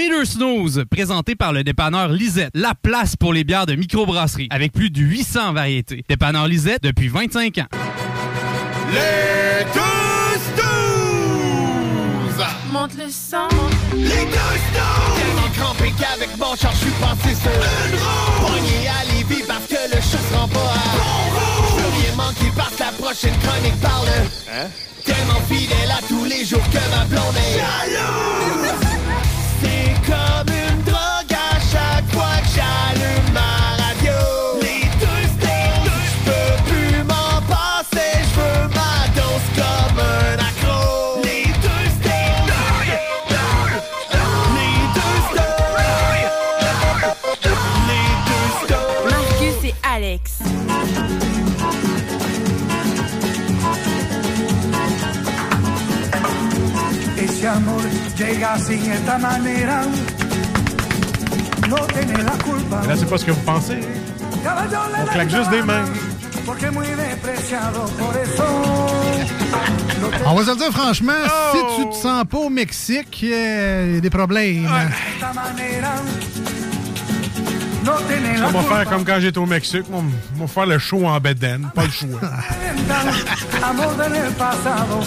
Les deux snooze, présenté par le dépanneur Lisette, la place pour les bières de microbrasserie, avec plus de 800 variétés. Dépanneur Lisette depuis 25 ans. Les deux snooze! Monte le sang. Les deux snooze! Tellement crampé qu'avec mon char, je suis passé sur une roue. Pogné à Lévis parce que le chat se rend pas à bon roue. Je veux rien manquer parce que la prochaine chronique parle. Hein? Tellement fidèle à tous les jours que ma blonde est jalouse. C'est comme une drogue à chaque fois que j'allume llega sin esta manera. No tiene la culpa. Là, c'est pas ce que vous pensez. On claque juste des mains. On va se le dire franchement, Oh! si tu te sens pas au Mexique, il y a des problèmes. On va faire comme quand j'étais au Mexique. On va faire le show en bedaine. Pas le choix. Amor del pasado.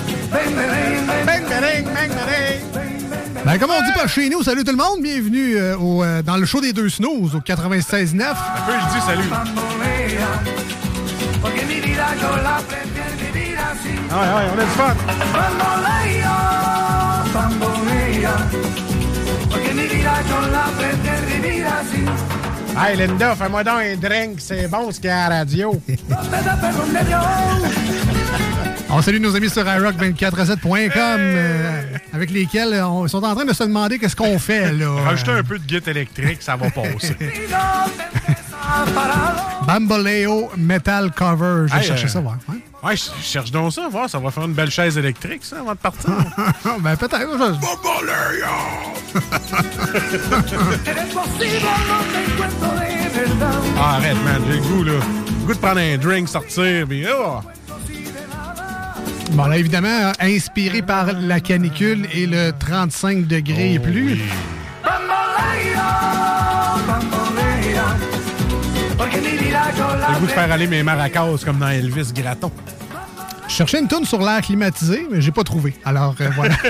Ben, comme on dit par chez nous, salut tout le monde, bienvenue euh, au, euh, dans le show des deux snooze au 96.9. Un peu, je dis salut. Bambolea. Porque mi vida yo la prefiero vivir así. Ah ouais, ouais, on a du fun. Bambolea, bambolea. Porque mi vida yo la prefiero vivir así. Hey Linda, fais-moi donc un drink. C'est bon ce qu'il y a à la radio. On salue nos amis sur iRock247.com euh, avec lesquels euh, on- ils sont en train de se demander qu'est-ce qu'on fait là. Rajoutez un peu de guitare électrique, ça va passer. Bamboleo Metal Cover. Je vais Hey, chercher euh, ça, voir. Ouais, je cherche donc ça, voir, ça va faire une belle chaise électrique, ça, avant de partir. ben, peut-être. je- Ah, arrête, man, j'ai le goût, là. Le goût de prendre un drink, sortir, puis oh! Bon, là, évidemment, euh, inspiré par la canicule et le 35 degrés et plus. Porque mi vida yo J'ai goût de faire aller mes maracas comme dans Elvis Graton. Je cherchais une tourne sur l'air climatisé, mais j'ai pas trouvé. Alors, euh, voilà.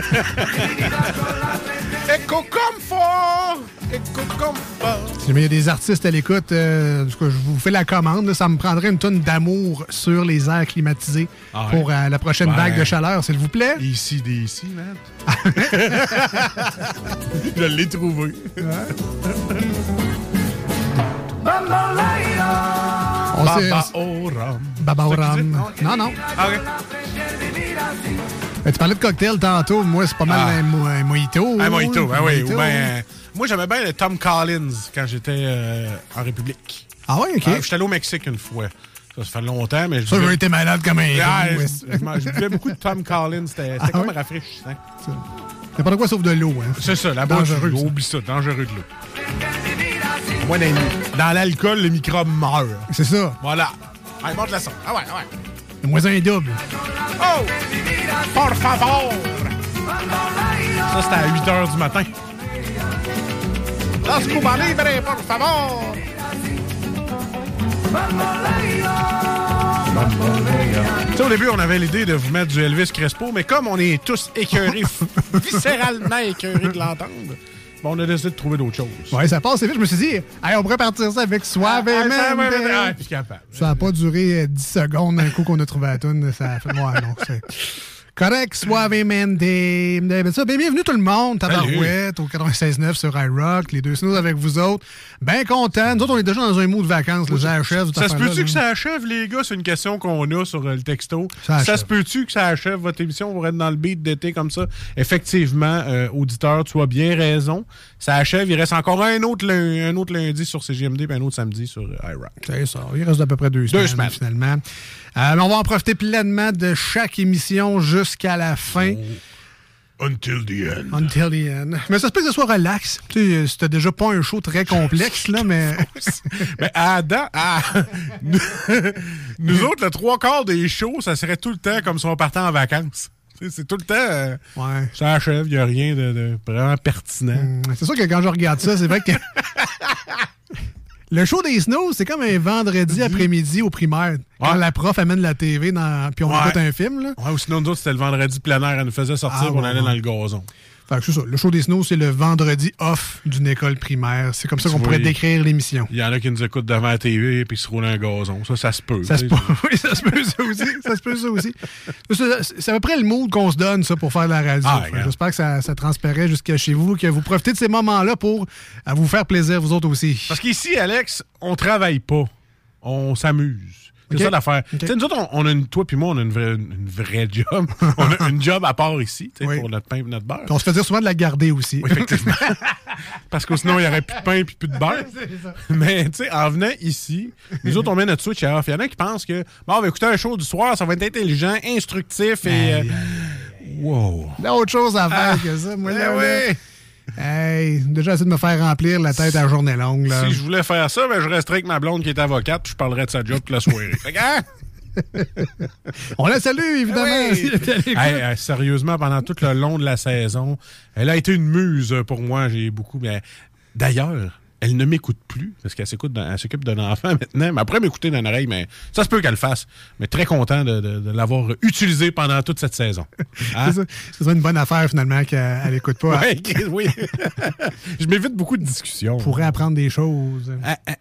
Echo Comfort! Echo Comfort! Si jamais il y a des artistes à l'écoute, euh, je vous fais la commande. là, ça me prendrait une tonne d'amour sur les airs climatisés Ah ouais? pour euh, la prochaine vague de chaleur, s'il vous plaît. Ici, des ici, man. Je l'ai trouvé. On Baba Oram. Baba Oram. Non, non. Ah, ok. Ben, tu parlais de cocktail tantôt. Moi, c'est pas mal Ah. un, mo- un mojito. Un mojito, ben oui. Mojito. Ou ben, moi, j'aimais bien le Tom Collins quand j'étais euh, en République. Ah ouais, OK. Ah, J'étais allé au Mexique une fois. Ça, ça fait longtemps, mais je Ça, été malade comme un Ah, je, buvais beaucoup de Tom Collins. C'était Ah comme ouais? rafraîchissant. N'importe quoi sauf de l'eau. Hein. C'est ça, la de l'eau. Oublie ça, dangereux de l'eau. Dans, dans l'alcool, les microbes meurent. C'est ça. Voilà. Allez, monte la son. Ah ouais, ah ouais. Le moins un double. Oh! Por favor! Ça, c'était à 8 h du matin. Las Cuba Libre, por favor! Tu sais, au début, on avait l'idée de vous mettre du Elvis Crespo, mais comme on est tous écœurés, viscéralement écœurés de l'entendre, on a décidé de trouver d'autres choses. Ouais, ça passe vite. Je me suis dit, hey, on pourrait partir ça avec Suave Ah, ouais, puis capable. Ça n'a pas duré euh, 10 secondes d'un coup qu'on a trouvé la toune. Ça a fait. Ouais, non, c'est. Correct, Suavemente. Ben, ça, ben, bienvenue tout le monde, Tabarouette, au 96.9 sur iRock, les deux snows avec vous autres. Bien content. Nous autres, on est déjà dans un mood de vacances, le achève. Ça se peut-tu que ça achève, les gars? C'est une question qu'on a sur euh, le texto. Ça se peut-tu que ça achève votre émission? Vous êtes dans le beat d'été comme ça? Effectivement, euh, auditeur, tu as bien raison. Ça achève. Il reste encore un autre, un autre lundi sur CGMD puis un autre samedi sur euh, iRock. C'est ça. Il reste à peu près deux semaines, semaines. finalement. Euh, on va en profiter pleinement de chaque émission jusqu'à la fin. Until the end. Until the end. Mais ça se peut que ce soit relax. Tu sais, c'était déjà pas un show très complexe, là, mais. Mais Adam, à- nous, autres, le trois quarts des shows, ça serait tout le temps comme si on partait en vacances. C'est- tout le temps. euh, Ouais. ça achève, il n'y a rien de, de vraiment pertinent. Hum, C'est sûr que quand je regarde ça, c'est vrai que. Le show des snows, c'est comme un vendredi après-midi au primaire. Quand Ouais. la prof amène la TV dans... puis on Ouais. écoute un film. Là. Ouais, ou sinon, nous autres, c'était le vendredi plein air. Elle nous faisait sortir, Ah, on allait dans le gazon. Fait que c'est ça. Le show des snows, c'est le vendredi off d'une école primaire. C'est comme ça qu'on pourrait décrire l'émission. Il y en a qui nous écoutent devant la TV puis se roulent un gazon. Ça, ça se peut. Ça se peut, oui, ça se peut ça aussi. Ça se peut ça aussi. C'est à peu près le mood qu'on se donne ça pour faire la radio. Ah. J'espère que ça, ça transparaît jusqu'à chez vous, que vous profitez de ces moments-là pour à vous faire plaisir, vous autres aussi. Parce qu'ici, Alex, on travaille pas. On s'amuse. C'est Ok. ça l'affaire. Ok. Tu sais, Nous autres, on, on a une, toi puis moi, on a une vraie, une vraie job. on a une job à part ici, tu sais, Oui. pour notre pain et notre beurre. Puis on se fait dire souvent de la garder aussi. Oui, effectivement. Parce que sinon, il n'y aurait plus de pain et plus de beurre. Mais, tu sais, en venant ici, nous autres, on met notre switch à off. Il y en a qui pensent que, bon, on va écouter un show du soir, ça va être intelligent, instructif et. euh, wow. Il y a autre chose à faire Ah. que ça. Moi, Eh là, oui. Hey, déjà, essayé de me faire remplir la tête à journée longue. Là. Si je voulais faire ça, ben, je resterais avec ma blonde qui est avocate, je parlerais de sa job toute la soirée. Fait que, hein? On la salue, évidemment. Oui. Hey, sérieusement, pendant tout le long de la saison, elle a été une muse pour moi. J'ai beaucoup. Mais d'ailleurs, elle ne m'écoute plus parce qu'elle s'écoute d'un- elle s'occupe d'un enfant maintenant. Mais après m'écouter d'une oreille, mais ça se peut qu'elle le fasse. Mais très content de, de- de l'avoir utilisé pendant toute cette saison. Hein? C'est ça. C'est ça une bonne affaire, finalement, qu'elle n'écoute pas. Ouais, oui. Je m'évite beaucoup de discussions. Pourrait apprendre des choses. Ah, ah,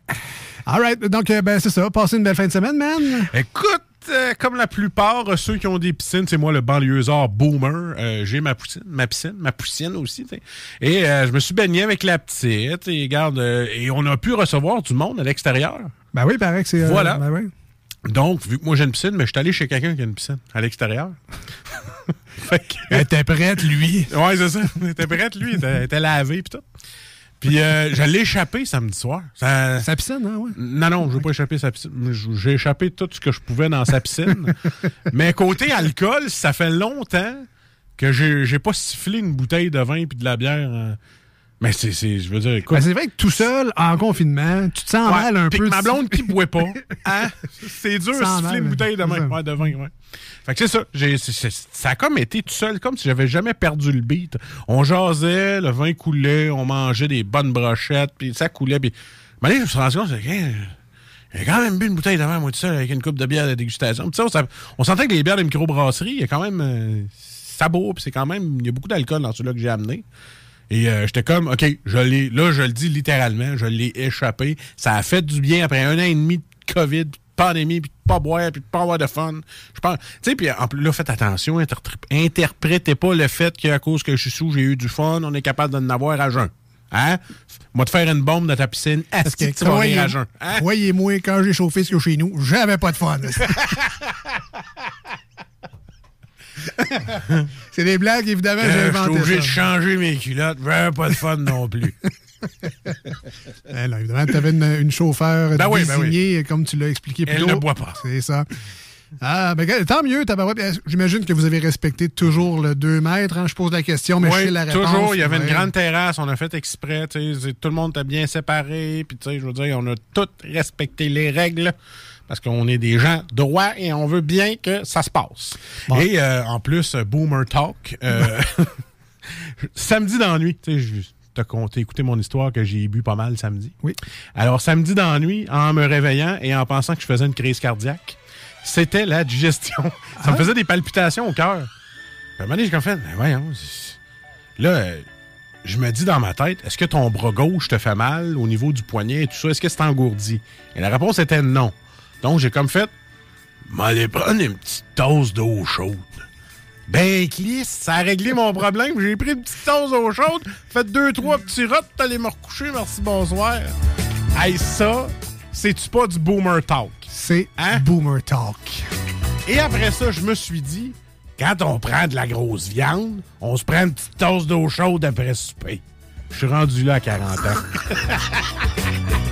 All right. Donc, euh, ben, c'est ça. Passez une belle fin de semaine, man. Écoute, euh, comme la plupart, euh, ceux qui ont des piscines, c'est moi le banlieusard boomer. Euh, j'ai ma piscine, ma piscine, ma poussienne aussi. t'sais. Et je me suis baigné avec la petite. Et regarde, et on a pu recevoir du monde à l'extérieur. Ben oui, paraît que c'est. Voilà. ben oui. Donc, vu que moi j'ai une piscine, mais je suis allé chez quelqu'un qui a une piscine à l'extérieur. fait que, Elle était prête, lui. ouais, c'est ça. Il était prête, lui. Il était, il était lavé pis tout. Puis euh, j'allais échapper samedi soir. Ça- Sa piscine, hein, ouais. Non, non, je veux pas échapper sa piscine. J'ai échappé tout ce que je pouvais dans sa piscine. Mais côté alcool, ça fait longtemps que j'ai j'ai pas sifflé une bouteille de vin puis de la bière. euh. Mais c'est, je veux dire, écoute. Ben, c'est vrai que tout seul, en confinement, tu te sens Ouais, mal un peu. que ma de- blonde qui boit pas. Hein? C'est dur de siffler une bouteille de vin. ça. Ouais, de vin, ouais. Fait que c'est ça. Ça a comme été tout seul, comme si j'avais jamais perdu le beat. On jasait, le vin coulait, on mangeait des bonnes brochettes, puis ça coulait. Puis, mais là, je me suis rendu compte, hein, j'ai quand même bu une bouteille de vin, moi, tout seul, avec une coupe de bière de dégustation. Puis ça, on, sentait que les bières de microbrasserie, il y a quand même euh, sabot, puis c'est quand même, il y a beaucoup d'alcool dans ceux-là que j'ai amené. Et euh, j'étais comme, OK, je l'ai, là, je le dis littéralement, je l'ai échappé. Ça a fait du bien après un an et demi de COVID, puis de pandémie, puis de pas boire, puis de pas avoir de fun. Je pense, tu sais, puis en plus, là, faites attention, inter- interprétez pas le fait qu'à cause que je suis sous, j'ai eu du fun, on est capable d'en avoir à jeun. Hein? Moi, te faire une bombe dans ta piscine, est-ce que tu vas croyez- jeun? Hein? croyez-moi, quand j'ai chauffé ce que chez nous, j'avais pas de fun. c'est des blagues, évidemment, j'ai Euh, je suis inventé obligé de changer mes culottes, j'avais pas de fun non plus. Eh évidemment, tu avais une, une chauffeur Ben oui, ben comme tu l'as expliqué plus Elle tôt. ne boit pas. C'est ça. Ah, ben, tant mieux. Eh, J'imagine que vous avez respecté toujours le 2 mètres. hein. Je pose la question, mais je Oui, sais la réponse. toujours. Il y avait une grande terrasse. On a fait exprès. Tout le monde était bien séparé. Puis, je veux dire, on a tous respecté les règles parce qu'on est des gens droits et on veut bien que ça se passe. Bon. Et euh, en plus, euh, Boomer Talk, euh, samedi d'ennui. Tu sais, je t'ai conté, écouté mon histoire que j'ai bu pas mal samedi. Oui. Alors, samedi d'ennui, en me réveillant et en pensant que je faisais une crise cardiaque, c'était la digestion. Ça me faisait des palpitations au cœur. À un moment donné, j'ai fait, ben voyons. Là, je me dis dans ma tête, est-ce que ton bras gauche te fait mal au niveau du poignet et tout ça? Est-ce que c'est engourdi? Et la réponse était non. Donc, j'ai comme fait, m'aller prendre une petite tasse d'eau chaude. Ben, Clis, ça a réglé mon problème. J'ai pris une petite tasse d'eau chaude, fait deux, trois petits rots, t'allais me recoucher, merci, bonsoir. Hey, ça, c'est-tu pas du boomer talk? C'est Hein? Boomer Talk. Et après ça, je me suis dit, quand on prend de la grosse viande, on se prend une petite tasse d'eau chaude après souper. Je suis rendu là à 40 ans.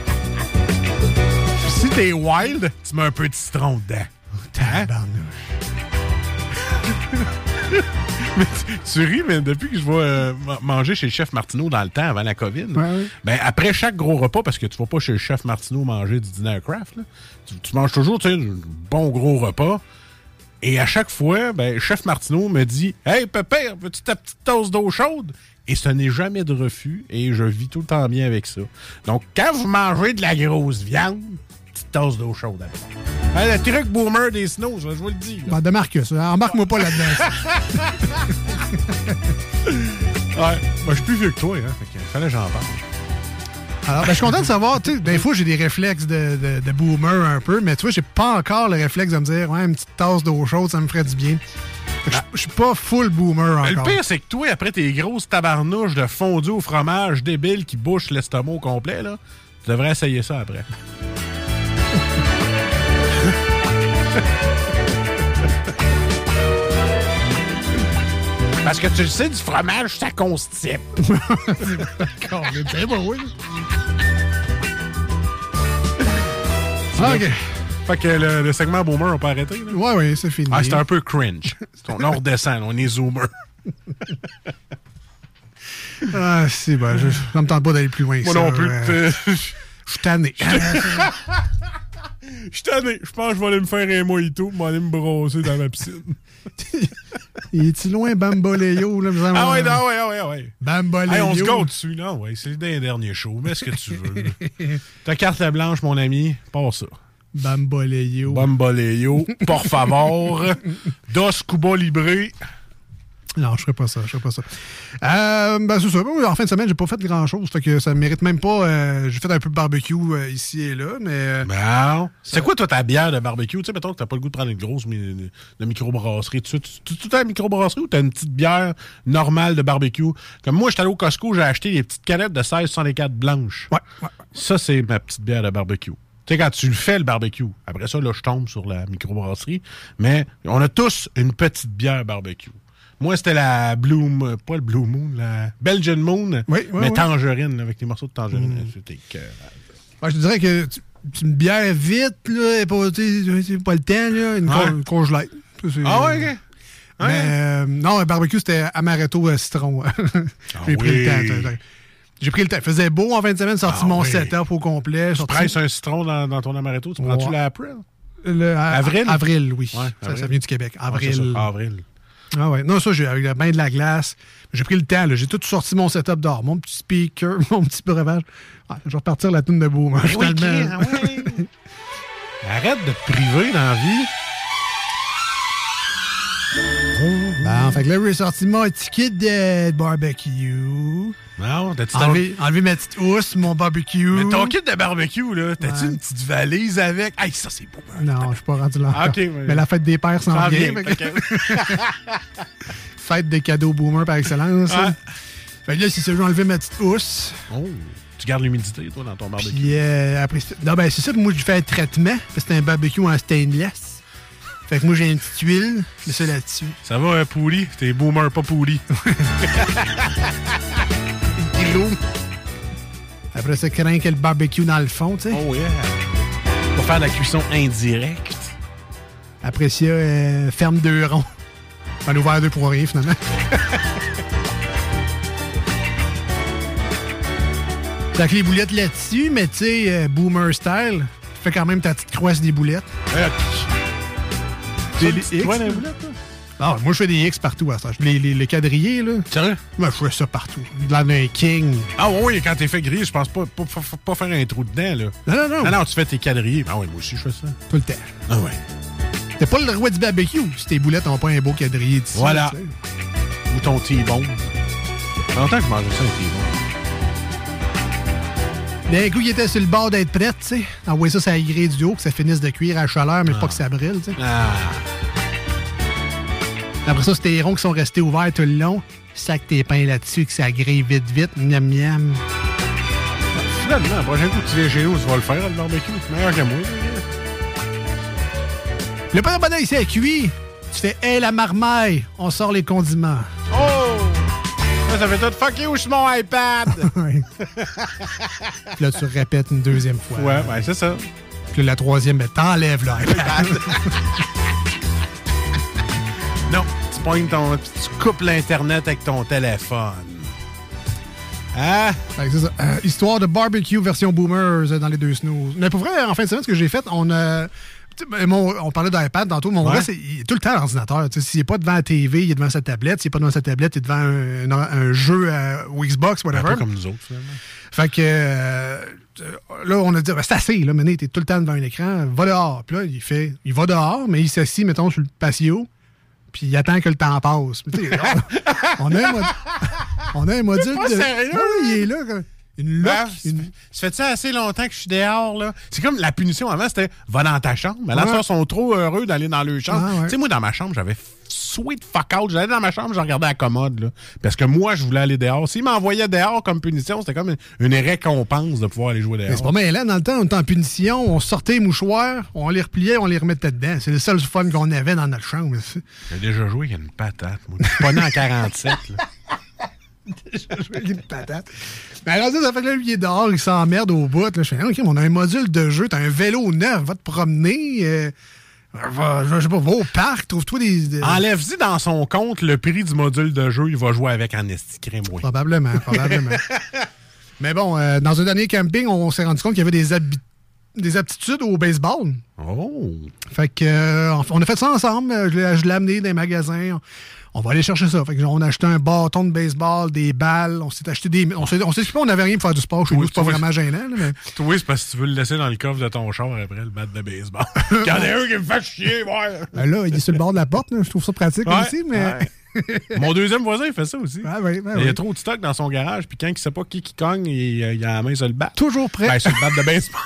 t'es wild, tu mets un peu de citron dedans. Hein? Mais tu, tu ris, mais depuis que je vais euh, ma- manger chez le chef Martineau dans le temps, avant la COVID, ouais. ben après chaque gros repas, parce que tu vas pas chez le chef Martineau manger du dîner à craft, là, tu, tu manges toujours tu sais, un bon gros repas. Et à chaque fois, ben, chef Martineau me dit Hey, Pépère, veux-tu ta petite tasse d'eau chaude Et ce n'est jamais de refus et je vis tout le temps bien avec ça. Donc, quand vous mangez de la grosse viande, petite tasse d'eau chaude après. Hein, le truc boomer des snows, je vous le dis. Ben, de Marcus, hein. embarque-moi pas là-dedans. Ouais, je suis plus vieux que toi, hein. Fait que fallait que j'en parle. Alors, ben, je suis content de savoir, tu sais, des fois, j'ai des réflexes de, de- de boomer un peu, mais tu vois, j'ai pas encore le réflexe de me dire, ouais, une petite tasse d'eau chaude, ça me ferait du bien. Que je- suis pas full boomer Mais Le encore. pire, c'est que toi, après tes grosses tabarnouches de fondu au fromage débile qui bouchent l'estomac au complet, là, tu devrais essayer ça après. Parce que tu le sais, du fromage, ça constipe. D'accord, mais oui. Ah, OK. Fait que le, le segment boomer, on peut arrêter. Là? Ouais, ouais, c'est fini. Ah, c'est un peu cringe. on, redescend, on est zoomer. Ah, si, ben, je, ça me tente pas d'aller plus loin Moi ça. non plus. euh, Euh, Je suis tanné. Je suis tanné. Je pense que je vais aller me faire un mojito, vais aller me brosser dans ma piscine. Il est-tu loin, Bamboléo? Là? Ah ouais, non, ouais, ah ouais, ah ouais. Bamboléo. Hey, on se gâte dessus, là. Ouais, c'est le dernier show. Mets ce que tu veux. Ta carte blanche, mon ami, pas ça. Bamboléo. Bamboléo, por favor. Dos Cuba Libre. Non, je ferais pas ça, je ferais pas ça. Euh, ben, c'est ça. En fin de semaine, j'ai pas fait grand-chose. Fait que ça mérite même pas... euh, j'ai fait un peu de barbecue euh, ici et là, mais... euh, Bon. C'est quoi, toi, ta bière de barbecue? Tu sais, mettons que t'as pas le goût de prendre une grosse mi- de microbrasserie. Tu tu- as une microbrasserie ou t'as une petite bière normale de barbecue? Comme moi, j'étais allé au Costco, j'ai acheté des petites canettes de 16,64 blanches. ouais, ouais. Ça, c'est ma petite bière de barbecue. Tu sais, quand tu le fais, le barbecue, après ça, là, je tombe sur la microbrasserie. Mais on a tous une petite bière barbecue. Moi, c'était la Blue Moon, pas le Blue Moon, la Belgian Moon, Oui, oui, mais oui. tangerine, avec des morceaux de tangerine. C'était écœurant. Ouais, je te dirais que tu, tu me bière vite, là, et pas, le temps, là, une Ouais. con- congelée. Ça, c'est- Ah ouais, ok. Mais, euh, non, le barbecue, c'était amaretto euh, citron. J'ai pris le temps. J'ai pris le temps. Il faisait beau en fin de semaine, sorti Ah mon oui. setup au complet. Tu sorti- presses un citron dans, dans ton amaretto, tu prends-tu Ouais. la April? le- à- Avril? Avril, oui. Ouais, ça, avril. ça vient du Québec. Ouais, Avril. Avril. Ah ouais. Non, ça, j'ai avec le bain de la glace. J'ai pris le temps. là. J'ai tout sorti mon setup d'or. Mon petit speaker, mon petit breuvage. Ouais, je vais repartir la toune de boom. hein, finalement. Arrête de te priver dans la vie. Bon, fait que là, j'ai sorti mon ticket de barbecue. Non, t'as-tu ton... Enlevé, enlevé ma petite housse, mon barbecue. Mais ton kit de barbecue, là, t'as-tu Ouais. une petite valise avec? Hey, ça, c'est beau. hein. Non, je suis pas rendu là. Ah, mais- Mais la fête des pères s'en vient. vient. Fête des cadeaux boomer par excellence. Fait que là, c'est ça, j'ai enlevé ma petite housse. Oh, tu gardes l'humidité, toi, dans ton barbecue? Puis euh, après, non, ben, c'est ça que moi, je fais un traitement. C'est un barbecue en stainless. Fait que moi, j'ai une petite huile. Je mets ça là-dessus. Ça va, euh, pourri? T'es boomer, pas pourri. Après ça, craint le barbecue dans le fond, tu sais. Oh, yeah. Pour faire la cuisson indirecte. Après ça, euh, ferme deux ronds. On a ouvert deux pour rien, finalement. T'as que les boulettes là-dessus, mais tu sais, euh, boomer style, tu fais quand même ta petite croisse des boulettes. Euh, petite des les boulettes, toi? Ah, moi, je fais des X partout à ça. Les, les, les quadrillés, là, Sérieux? moi, je fais ça partout. De l'air d'un king. Ah oui, quand t'es fait gris, je pense pas, pas, pas, pas faire un trou dedans, là. Non, non, non, Ah non, tu fais tes quadrillés. Ah oui, moi aussi, je fais ça. tout le temps. Ah ouais. T'es pas le roi du barbecue si tes boulettes n'ont pas un beau quadrillé dessus. Voilà. Ou ton T-bone. Ça fait longtemps que je mangeais ça, un T-bone. D'un coup, il était sur le bord d'être prêt, tu sais. Envoyer ça la grille du haut, que ça finisse de cuire à la chaleur, mais pas que ça brûle, tu sais. Ah. Après ça, c'est tes ronds qui sont restés ouverts tout le long. Sac tes pains là-dessus, que ça grille vite, vite. Miam, miam. Finalement, la prochaine fois que tu viens chez nous, tu vas le faire, le barbecue. C'est meilleur que moi. Le pain de bonheur ici est cuit. Tu fais, hé, la marmaille, on sort les condiments. Oh! Ça, ça fait tout fuck you sur mon iPad! Là, tu répètes une deuxième fois. ouais, ouais, c'est ça. Puis là, la troisième, ben, t'enlèves l'iPad. Non, tu pognes ton. Tu coupes l'Internet avec ton téléphone. Hein? Que c'est ça. Euh, histoire de barbecue version boomers euh, dans les deux snooze. Mais pour vrai, en fin de semaine, ce que j'ai fait, on a. Sais, mon- on parlait d'iPad tantôt. Mon Ouais. gars, c'est- il est tout le temps à l'ordinateur. S'il n'est pas devant la TV, il est devant sa tablette. S'il n'est pas devant sa tablette, il est devant un, un- un jeu euh, ou Xbox, Un whatever. peu comme nous autres, finalement. Fait que euh, là, on a dit, Ben, c'est assez, là, maintenant, t'es tout le temps devant un écran, va dehors. Puis là, il fait, il va dehors, mais il s'assit, mettons, sur le patio, puis il attend que le temps passe. Mais on, on a un, mod- on a un module pas de... sérieux? Ah oui, il est là, comme une. Ah, une- Ça fait ça assez longtemps que je suis dehors, là? C'est comme la punition avant, c'était va dans ta chambre. Mais là, Ouais. ils sont trop heureux d'aller dans leur chambre. Ah, ouais. Tu sais, moi, dans ma chambre, j'avais sweet fuck out. J'allais dans ma chambre, je regardais la commode, là. Parce que moi, je voulais aller dehors. S'ils m'envoyaient dehors comme punition, c'était comme une, une récompense de pouvoir aller jouer dehors. c'est pas mal, là, dans le temps, on était en punition, on sortait les mouchoirs, on les repliait, on les remettait dedans. C'est le seul fun qu'on avait dans notre chambre. J'ai déjà joué, il y a une patate, moi. Je suis pas né en 47, là. jouer une patate. Mais alors, ça, ça fait que là, lui, il est dehors, il s'emmerde au bout. Là. Je fais, Ah, OK, on a un module de jeu, t'as un vélo neuf, va te promener. euh, va, je sais pas, va au parc, trouve-toi des. des- Enlève-y dans son compte le prix du module de jeu, il va jouer avec en crème, oui. Probablement, probablement. Mais bon, euh, dans un dernier camping, on s'est rendu compte qu'il y avait des, des aptitudes au baseball. Oh! Fait que, euh, on a fait ça ensemble. Je l'ai amené dans les magasins. On, va aller chercher ça. Fait que, on a acheté un bâton de baseball, des balles. On s'est acheté des. On s'est on s'est occupé, on n'avait rien pour faire du sport chez Oui, nous. C'est pas vraiment gênant. là, mais... Oui, c'est parce que tu veux le laisser dans le coffre de ton char après le bat de baseball. Il y en a un qui me fait chier, ouais. Ben là, il est sur le bord de la porte. là. Je trouve ça pratique Ouais, aussi, mais. ouais. Mon deuxième voisin, il fait ça aussi. Ouais, ouais, Il y a trop de stock dans son garage, puis quand il sait pas qui qui cogne, il, il a la main sur le bat. Toujours prêt. Ben, sur le bat de baseball.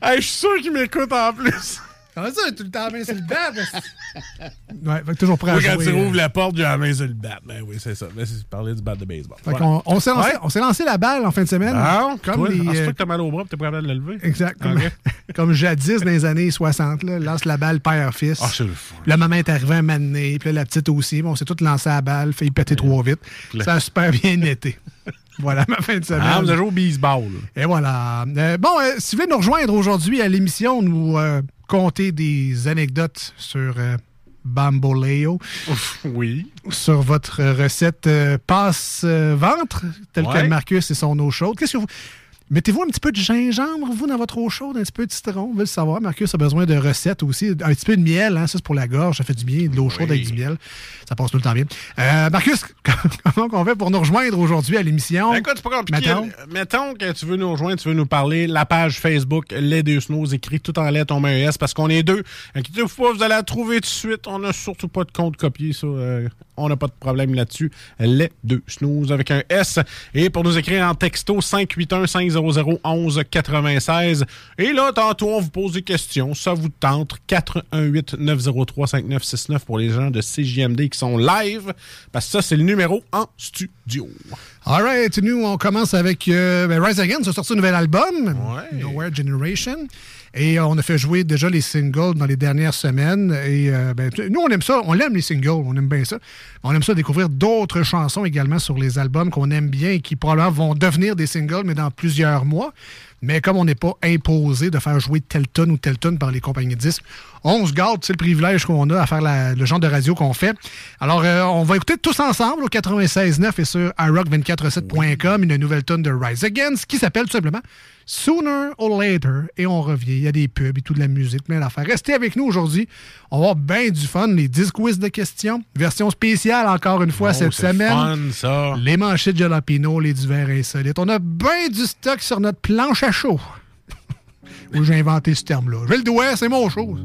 Hey, Je suis sûr qu'il m'écoute en plus. Comment ça, tout le temps, main sur le bat? ouais, fait que toujours prêt à Moi, quand jouer. tu euh. rouvres la porte, j'ai la main sur le bat. Ben oui, c'est ça. Ben, c'est parler du bat de baseball. Fait Voilà. qu'on- on s'est lancé, Ouais. on s'est lancé la balle en fin de semaine. Ah, comme toi, les, ah, c'est euh, que t'as mal au bras, puis t'es pas capable de le lever. Exact. Comme, comme jadis dans les années 60, là, lance la balle père-fils. Ah, c'est le fun. La maman est arrivée un moment donné, puis là, la petite aussi. Bon, on s'est tous lancé à la balle, fait y péter trop vite. Ça a super bien été. voilà ma fin de semaine. Ah, vous avez joué au baseball. Et voilà. Euh, bon, euh, si vous voulez nous rejoindre aujourd'hui à l'émission, nous euh, compter des anecdotes sur euh, Bamboleo, Oui. sur votre recette euh, passe-ventre, telle Ouais. que Marcus et son eau chaude. Qu'est-ce que vous. Mettez-vous un petit peu de gingembre, vous, dans votre eau chaude, un petit peu de citron. On veut le savoir. Marcus a besoin de recettes aussi. Un petit peu de miel, hein, ça c'est pour la gorge, ça fait du bien. De l'eau chaude Oui. avec du miel, ça passe tout le temps bien. Euh, Marcus, comment on fait pour nous rejoindre aujourd'hui à l'émission? Ben, écoute, c'est pas compliqué. Mettons. Mettons que tu veux nous rejoindre, tu veux nous parler, la page Facebook, Les Deux Snows, écrit tout en lettres, on met un S parce qu'on est deux. Inquiétez-vous pas, vous allez la trouver tout de suite. On n'a surtout pas de compte copié, ça. euh, on n'a pas de problème là-dessus. Les Deux Snows avec un S. Et pour nous écrire en texto, 581-500-1196. Et là, tantôt, on vous pose des questions. Ça vous tente. 418-903-5969 pour les gens de CJMD qui sont live. Parce que ça, c'est le numéro en studio. All right, nous, on commence avec euh, ben, Rise Against a sorti un nouvel album, Ouais. Nowhere Generation. Et euh, on a fait jouer déjà les singles dans les dernières semaines. Et euh, ben, nous, on aime ça. On aime les singles. On aime bien ça. On aime ça découvrir d'autres chansons également sur les albums qu'on aime bien et qui probablement vont devenir des singles, mais dans plusieurs mois. Mais comme on n'est pas imposé de faire jouer telle tonne ou telle tonne par les compagnies de disques, on se garde, c'est le privilège qu'on a à faire le genre de radio qu'on fait. Alors, euh, on va écouter tous ensemble au 96.9 et sur iRock247.com une nouvelle tonne de Rise Against qui s'appelle tout simplement Sooner or Later. Et on revient. Il y a des pubs et toute la musique, plein d'affaires. Restez avec nous aujourd'hui. On va avoir bien du fun. Les 10 quiz de questions. Version spéciale encore une fois Oh, cette semaine. fun, ça. Les manchettes Jalapino, les divers insolites. On a bien du stock sur notre planche à chaud. Où j'ai inventé ce terme-là. J'ai le doigt, c'est mon chose.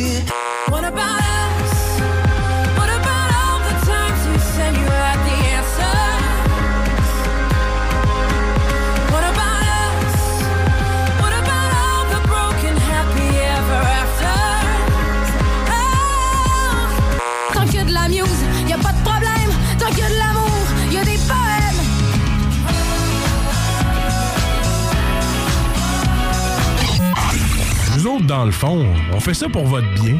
Dans le fond, on fait ça pour votre bien.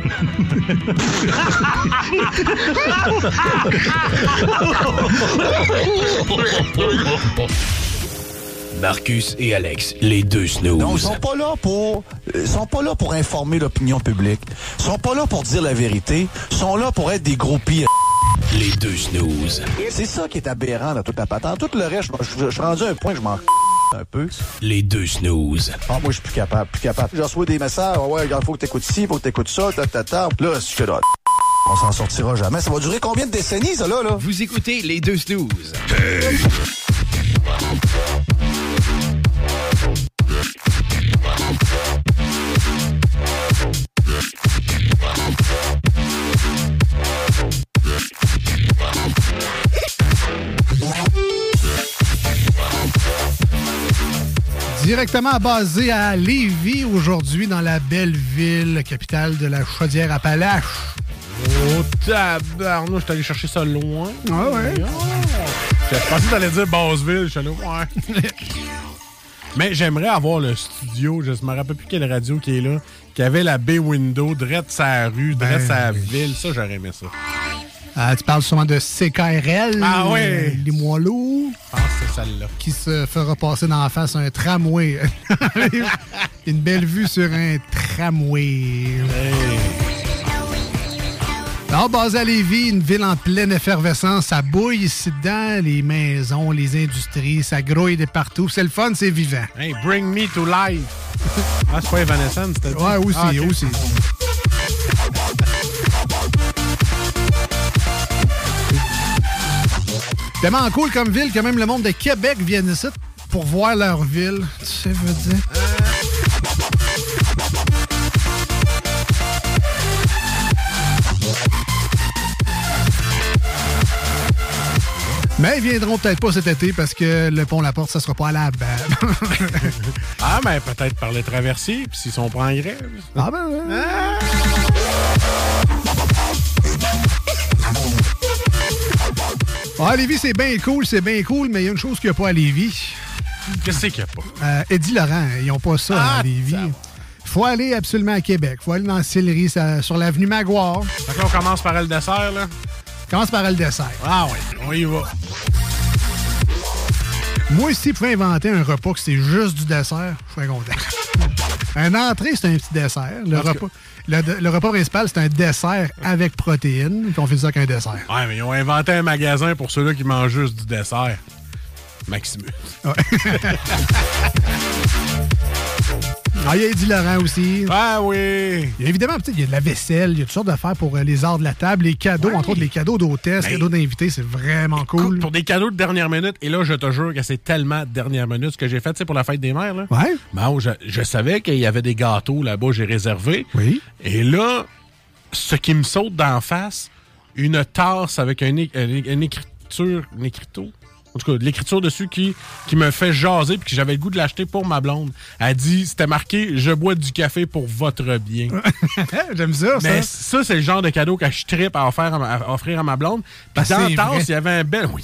Marcus et Alex, les deux snooze. Non, ils sont pas là pour ils sont pas là pour informer l'opinion publique. Ils sont pas là pour dire la vérité, ils sont là pour être des groupies. Les deux snooze. C'est ça qui est aberrant dans toute la patente. Tout le reste, je, suis rendu à un point que je m'en un peu. Les deux snooze. Ah, moi, je suis plus capable, plus capable. Je reçois des messages, Ah ouais, regarde, faut que t'écoutes ci, faut que t'écoutes ça, ta, ta, ta. Là, je là. On s'en sortira jamais. Ça va durer combien de décennies, ça, là, là? Vous écoutez les deux snooze. Directement basé à Lévis aujourd'hui, dans la belle ville, capitale de la Chaudière-Appalaches. Oh, tabarnouche, je suis allé chercher ça loin. Ah ouais? Je pensais que t'allais dire Basseville. Je suis allé, ouais. Mais j'aimerais avoir le studio, je me rappelle plus quelle radio qui est là, qui avait la baie window, drette sa rue, drette Ben, sa oui. ville. Ça, j'aurais aimé ça. Ah, tu parles sûrement de CKRL. Ah euh, Les pense que c'est celle-là. Qui se fera passer dans la face un tramway. Une belle vue sur un tramway. Alors, basé à Lévis, une ville en pleine effervescence, ça bouille ici dedans, les maisons, les industries, ça grouille de partout. C'est le fun, c'est vivant. Hey, bring me to life. Ah, c'est pas Evanescence, dit? Ouais, aussi, Ah, aussi. Tellement cool comme ville que même le monde de Québec vient ici pour voir leur ville. Tu sais, je veux dire. Mais ils viendront peut-être pas cet été parce que le pont La Porte, ça sera pas à la. Ah, ben peut-être par les traversiers, puis s'ils sont pas en grève. Ah ben ouais. Ah, Lévis, c'est bien cool, c'est bien cool, mais il y a une chose qu'il n'y a pas à Lévis. Qu'est-ce qu'il y a pas? Euh, Eddie Laurent, ils n'ont pas ça Ah, à Lévis. faut aller absolument à Québec. faut aller dans la Sillery, sur l'avenue Maguire. Fait que là, on commence par le dessert, là. Commence par le dessert. Ah oui, on y va. Moi, si je pouvais inventer un repas que c'est juste du dessert, je serais content. Un entrée, c'est un petit dessert. Le, repas, le, le repas principal, c'est un dessert avec protéines. Puis on fait ça avec un dessert. Ouais, mais ils ont inventé un magasin pour ceux-là qui mangent juste du dessert. Maximus. Ah, il y a Eddie Laurent aussi. Ah oui! Il y a évidemment, il y a de la vaisselle, il y a toutes sortes d'affaires pour euh, les arts de la table, les cadeaux, entre autres les cadeaux d'hôtesse, Hey. cadeaux d'invités, c'est vraiment cool. Pour des cadeaux de dernière minute, et là, je te jure que c'est tellement de dernière minute ce que j'ai fait, tu sais, pour la fête des mères, là. Ouais. Ben, je, je savais qu'il y avait des gâteaux là-bas, j'ai réservé. Oui. Et là, ce qui me saute d'en face, une tasse avec un, une écriture, une écriteau. En tout cas, l'écriture dessus qui, qui me fait jaser puis que j'avais le goût de l'acheter pour ma blonde. Elle dit, c'était marqué « Je bois du café pour votre bien ». J'aime ça. Mais ça, c'est le genre de cadeau que je tripe à, offrir à ma, à offrir à ma blonde. Puis Ben, dans la tasse, il y avait un bel, oui,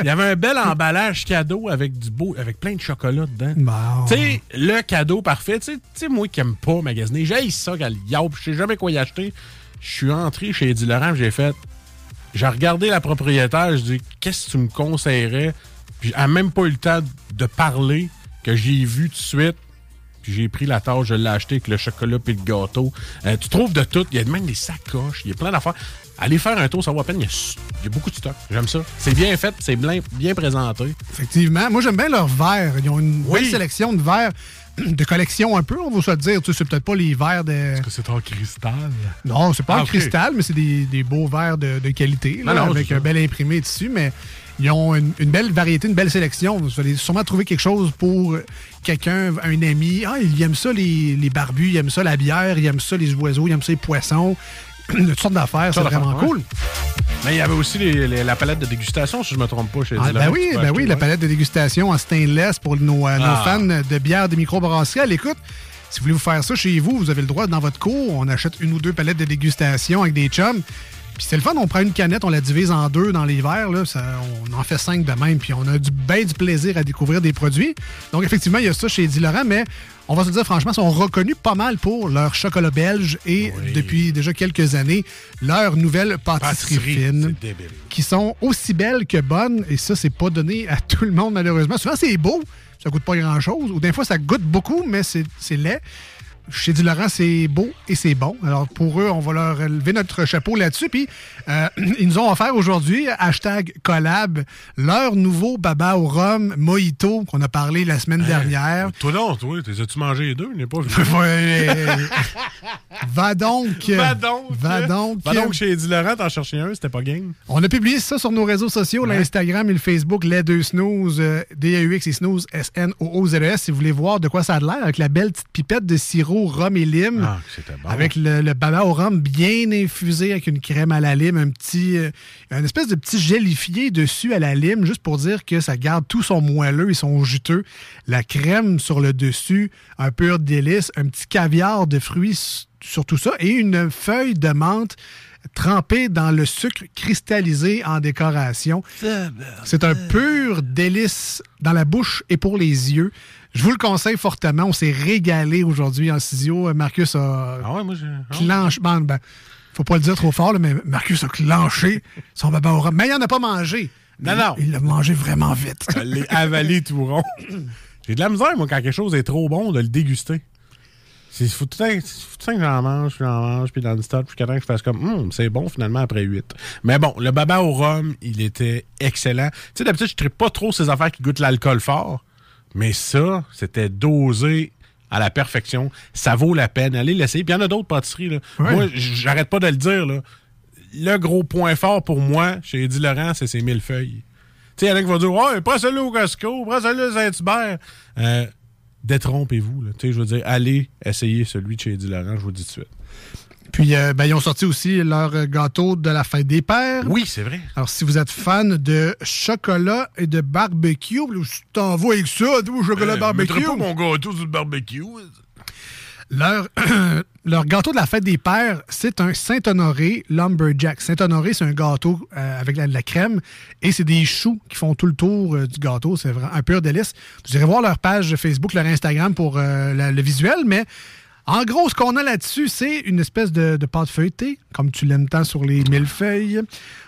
il y avait un bel emballage cadeau avec du beau, avec plein de chocolat dedans. Bon. Tu sais, le cadeau parfait. Tu sais- moi qui aime pas magasiner, j'ai ça quand le yaup, je sais jamais quoi y acheter. Je suis entré chez Eddie Laurent, j'ai fait. J'ai regardé la propriétaire, je dis qu'est-ce que tu me conseillerais? Puis elle a même pas eu le temps de parler que j'ai vu tout de suite. Puis j'ai pris la tâche, je l'ai acheté avec le chocolat puis le gâteau. Euh, tu trouves de tout. Il y a même des sacoches, il y a plein d'affaires. Allez faire un tour, ça vaut à peine. Il y a, il y a beaucoup de stock. J'aime ça. C'est bien fait, c'est bien, bien présenté. Effectivement. Moi, j'aime bien leurs verres. Ils ont une Oui. belle sélection de verres. De collection un peu, on va se le dire. Tu sais, c'est peut-être pas les verres de. Est-ce que c'est en cristal? Non, c'est pas Ah, en ok. cristal, mais c'est des, des beaux verres de, de qualité, là, Non, non, avec un bel imprimé dessus, mais ils ont une, une belle variété, une belle sélection. Vous allez sûrement trouver quelque chose pour quelqu'un, un ami. Ah, il aime ça, les, les barbus, il aime ça, la bière, il aime ça, les oiseaux, il aime ça, les poissons. De toutes sortes d'affaires, c'est vraiment cool. Mais il y avait aussi les- les- la palette de dégustation, si je me trompe pas, chez Ah, Dylan, ben oui, ben oui, la palette de dégustation en stainless pour nos, euh, nos Ah. fans de bière de microbrasserie. À l'écoute, si vous voulez vous faire ça chez vous, vous avez le droit dans votre cours. On achète une ou deux palettes de dégustation avec des chums. Puis c'est le fun, on prend une canette, on la divise en deux dans les verres. Là, ça- on en fait cinq de même, puis on a du bien du plaisir à découvrir des produits. Donc effectivement, il y a ça chez Dilorant, mais on va se dire franchement, ils sont reconnus pas mal pour leur chocolat belge et depuis déjà quelques années, leur nouvelle pâtisserie, Pâtisserie, fine qui sont aussi belles que bonnes. Et ça, c'est pas donné à tout le monde, malheureusement. Souvent, c'est beau, ça coûte pas grand-chose. Ou des fois, ça goûte beaucoup, mais c'est c'est laid. Chez Du Laurent, c'est beau et c'est bon. Alors, pour eux, on va leur lever notre chapeau là-dessus. Puis, euh, ils nous ont offert aujourd'hui, hashtag collab, leur nouveau baba au rhum mojito qu'on a parlé la semaine dernière. Toi non, toi, t'es as-tu mangé les deux? Il n'est pas. Ouais, Va donc. Va donc. Va donc. Va donc chez Eddie Laurent, t'en cherchais un, c'était pas gang. On a publié ça sur nos réseaux sociaux, l'Instagram et le Facebook, les deux snooze, euh, D-A-U-X et snooze, S-N-O-O-Z-E-S, E si vous voulez voir de quoi ça a l'air, avec la belle petite pipette de sirop, rhum et lime. Ah, bon. Avec le, le baba au rhum bien infusé avec une crème à la lime, un petit, euh, un espèce de petit gélifié dessus à la lime, juste pour dire que ça garde tout son moelleux et son juteux. La crème sur le dessus, un pur délice, un petit caviar de fruits sur tout ça et une feuille de menthe trempée dans le sucre cristallisé en décoration. C'est un pur délice dans la bouche et pour les yeux. Je vous le conseille fortement. On s'est régalé aujourd'hui en studio. Marcus a Ah ouais, moi, ah. clenché. Ben, faut pas le dire trop fort, là, mais Marcus a clenché son baba au. Mais il n'en a pas mangé. Non, Il- non. Il l'a mangé vraiment vite. Je l'ai avalé tout rond. J'ai de la misère, moi, quand quelque chose est trop bon, de le déguster. Il faut tout le temps que j'en mange, puis j'en mange, puis dans le stade, puis que je fasse comme, Hum, c'est bon finalement après 8. Mais bon, le baba au rhum, il était excellent. Tu sais, d'habitude, je ne pas trop ces affaires qui goûtent l'alcool fort, mais ça, c'était dosé à la perfection. Ça vaut la peine. Allez l'essayer. Puis il y en a d'autres pâtisseries. Là. Moi, j'arrête pas de le dire. Là. Le gros point fort pour moi, chez Eddie Laurent, c'est ses mille feuilles. Tu sais, il y en a qui vont dire Ouais, prends celui-là au Costco, prends celui-là à Saint-Hubert. Euh, détrompez-vous. là. Tu sais, je veux dire, allez essayer celui de chez Eddie Laurent, je vous le dis tout de suite. Puis, euh, ben, ils ont sorti aussi leur gâteau de la fête des pères. Oui, c'est vrai. Alors, si vous êtes fan de chocolat et de barbecue, je t'envoie avec ça, toi, chocolat Euh, barbecue. mettrais pas mon gâteau le barbecue. Leur, leur gâteau de la fête des pères, c'est un Saint-Honoré Lumberjack. Saint-Honoré, c'est un gâteau euh, avec de la crème et c'est des choux qui font tout le tour euh, du gâteau. C'est vraiment un pur délice. Vous irez voir leur page Facebook, leur Instagram pour euh, le visuel, mais en gros, ce qu'on a là-dessus, c'est une espèce de, pâte feuilletée, comme tu l'aimes tant sur les mille feuilles.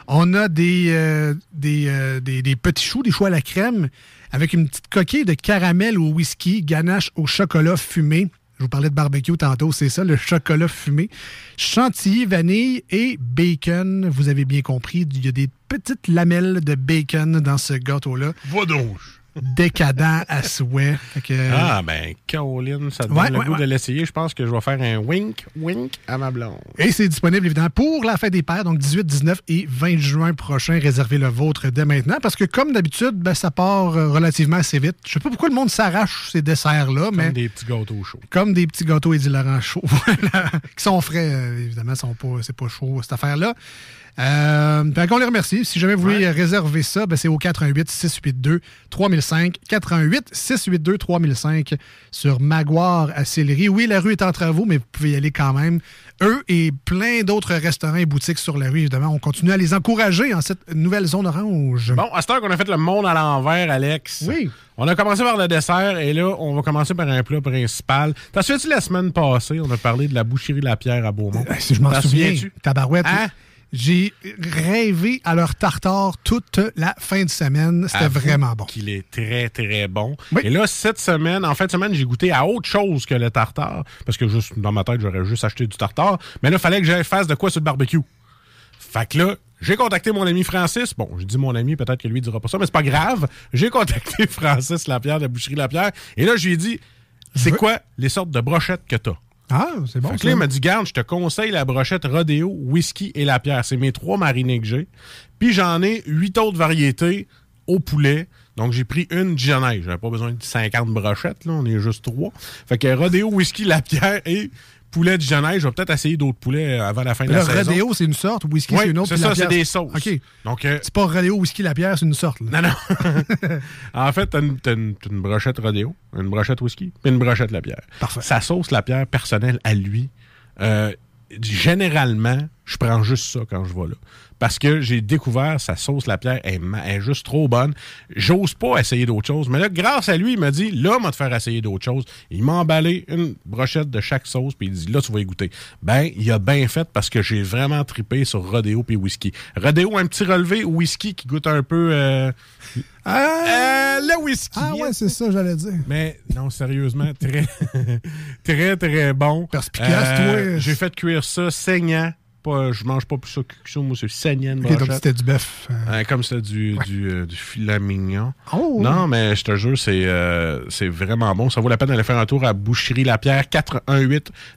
On a des, des- des petits choux, des choux à la crème, avec une petite coquille de caramel au whisky, ganache au chocolat fumé. Je vous parlais de barbecue tantôt, c'est ça, le chocolat fumé. Chantilly, vanille et bacon. Vous avez bien compris, il y a des petites lamelles de bacon dans ce gâteau-là. Va donc. Décadent à souhait. Que- Ah, ben, Caroline, ça te donne Ouais, le ouais, goût ouais. de l'essayer. Je pense que je vais faire un wink, wink à ma blonde. Et c'est disponible évidemment pour la fête des pères, donc 18, 19 et 20 juin prochain. Réservez le vôtre dès maintenant parce que, comme d'habitude, ben, ça part euh, relativement assez vite. Je sais pas pourquoi le monde s'arrache ces desserts-là, mais Comme des petits gâteaux chauds. comme des petits gâteaux Laurent chauds, voilà, qui sont frais, euh, évidemment, sont pas, c'est pas chaud cette affaire-là. Euh, qu'on les remercie. Si jamais vous voulez réserver ça, ben, c'est au 88 682 3005. 88 682 3005 sur Maguire à Sillery. Oui, la rue est en travaux, mais vous pouvez y aller quand même. Eux et plein d'autres restaurants et boutiques sur la rue, évidemment. On continue à les encourager en cette nouvelle zone orange. Bon, à cette heure qu'on a fait le monde à l'envers, Alex. Oui. On a commencé par le dessert et là, on va commencer par un plat principal. T'as souviens-tu la semaine passée, on a parlé de la boucherie La Pierre à Beaumont? Euh, Si je m'en souviens, tabarouette. Hein? J'ai rêvé à leur tartare toute la fin de semaine. C'était vraiment bon. Qu'il est très, très bon. Oui. Et là, cette semaine, en fin de semaine, j'ai goûté à autre chose que le tartare. Parce que juste dans ma tête, j'aurais juste acheté du tartare. Mais là, il fallait que j'aille fasse de quoi sur le barbecue. Fait que là, j'ai contacté mon ami Francis. Bon, je dis mon ami, peut-être que lui ne dira pas ça, mais c'est pas grave. J'ai contacté Francis Lapierre de la Boucherie Lapierre. Et là, je lui ai dit c'est quoi les sortes de brochettes que t'as? Ah, c'est bon. Fait que ça. là, il m'a dit, garde, je te conseille la brochette Rodeo, Whisky et la pierre. C'est mes trois marinés que j'ai. Puis j'en ai huit autres variétés au poulet. Donc j'ai pris une Dijonnaise. J'avais pas besoin de 50 brochettes, là. On est juste trois. Fait que Rodeo, Whisky, la pierre et poulet Dijonnaise. Je vais peut-être essayer d'autres poulets euh, avant la fin de Le la saison. Rodeo, c'est une sorte, whisky, Oui, c'est une autre. c'est ça, c'est des sauces. OK. Donc, euh, C'est pas Rodeo, whisky, la pierre, c'est une sorte. là. non, non. en fait, t'as une, une- une brochette rodéo, une brochette whisky, puis une brochette la pierre. Parfait. Sa sauce la pierre personnelle à lui, euh, généralement, je prends juste ça quand je vais là. Parce que j'ai découvert sa sauce la pierre est, ma- est juste trop bonne. J'ose pas essayer d'autres choses. Mais là, grâce à lui, il m'a dit, là, on va te faire essayer d'autres choses. Il m'a emballé une brochette de chaque sauce, puis il dit, là, tu vas y goûter. Ben, il a bien fait parce que j'ai vraiment tripé sur Rodeo puis whisky. Rodeo, un petit relevé, whisky qui goûte un peu... euh, euh, le whisky. Ah ouais, c'est ça, j'allais dire. Mais non, sérieusement, très, très, très bon. Perspicace, toi. J'ai fait cuire ça saignant. Pas, je mange pas plus ça que ça, moi, c'est saignant une Ok, donc brochette. c'était du bœuf. euh, comme c'était du, du, euh, du filet mignon. Oh! Non, mais je te jure, c'est euh, c'est vraiment bon. Ça vaut la peine d'aller faire un tour à Boucherie Lapierre,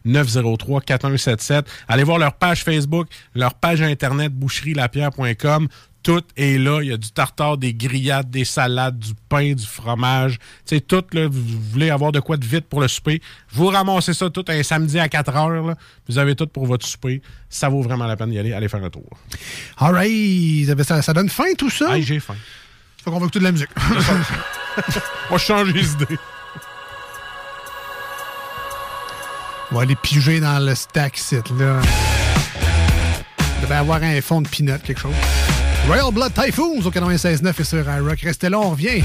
418-903-4177. Allez voir leur page Facebook, leur page Internet, boucherielapierre.com. Tout est là. Il y a du tartare, des grillades, des salades, du pain, du fromage. Tu sais, tout, là, vous voulez avoir de quoi de vite pour le souper. Vous ramassez ça tout un samedi à 4 heures. là. Vous avez tout pour votre souper. Ça vaut vraiment la peine d'y aller. Allez faire un tour. All right. Ça, ça donne faim, tout ça? Ah, j'ai faim. Fait qu'on va écouter de la musique. Moi, je change les idées. On va aller piger dans le stack site, là. Il devait avoir un fond de peanut, quelque chose. Royal Blood Typhoons au 96.9 et sur iRock. Restez là, on revient.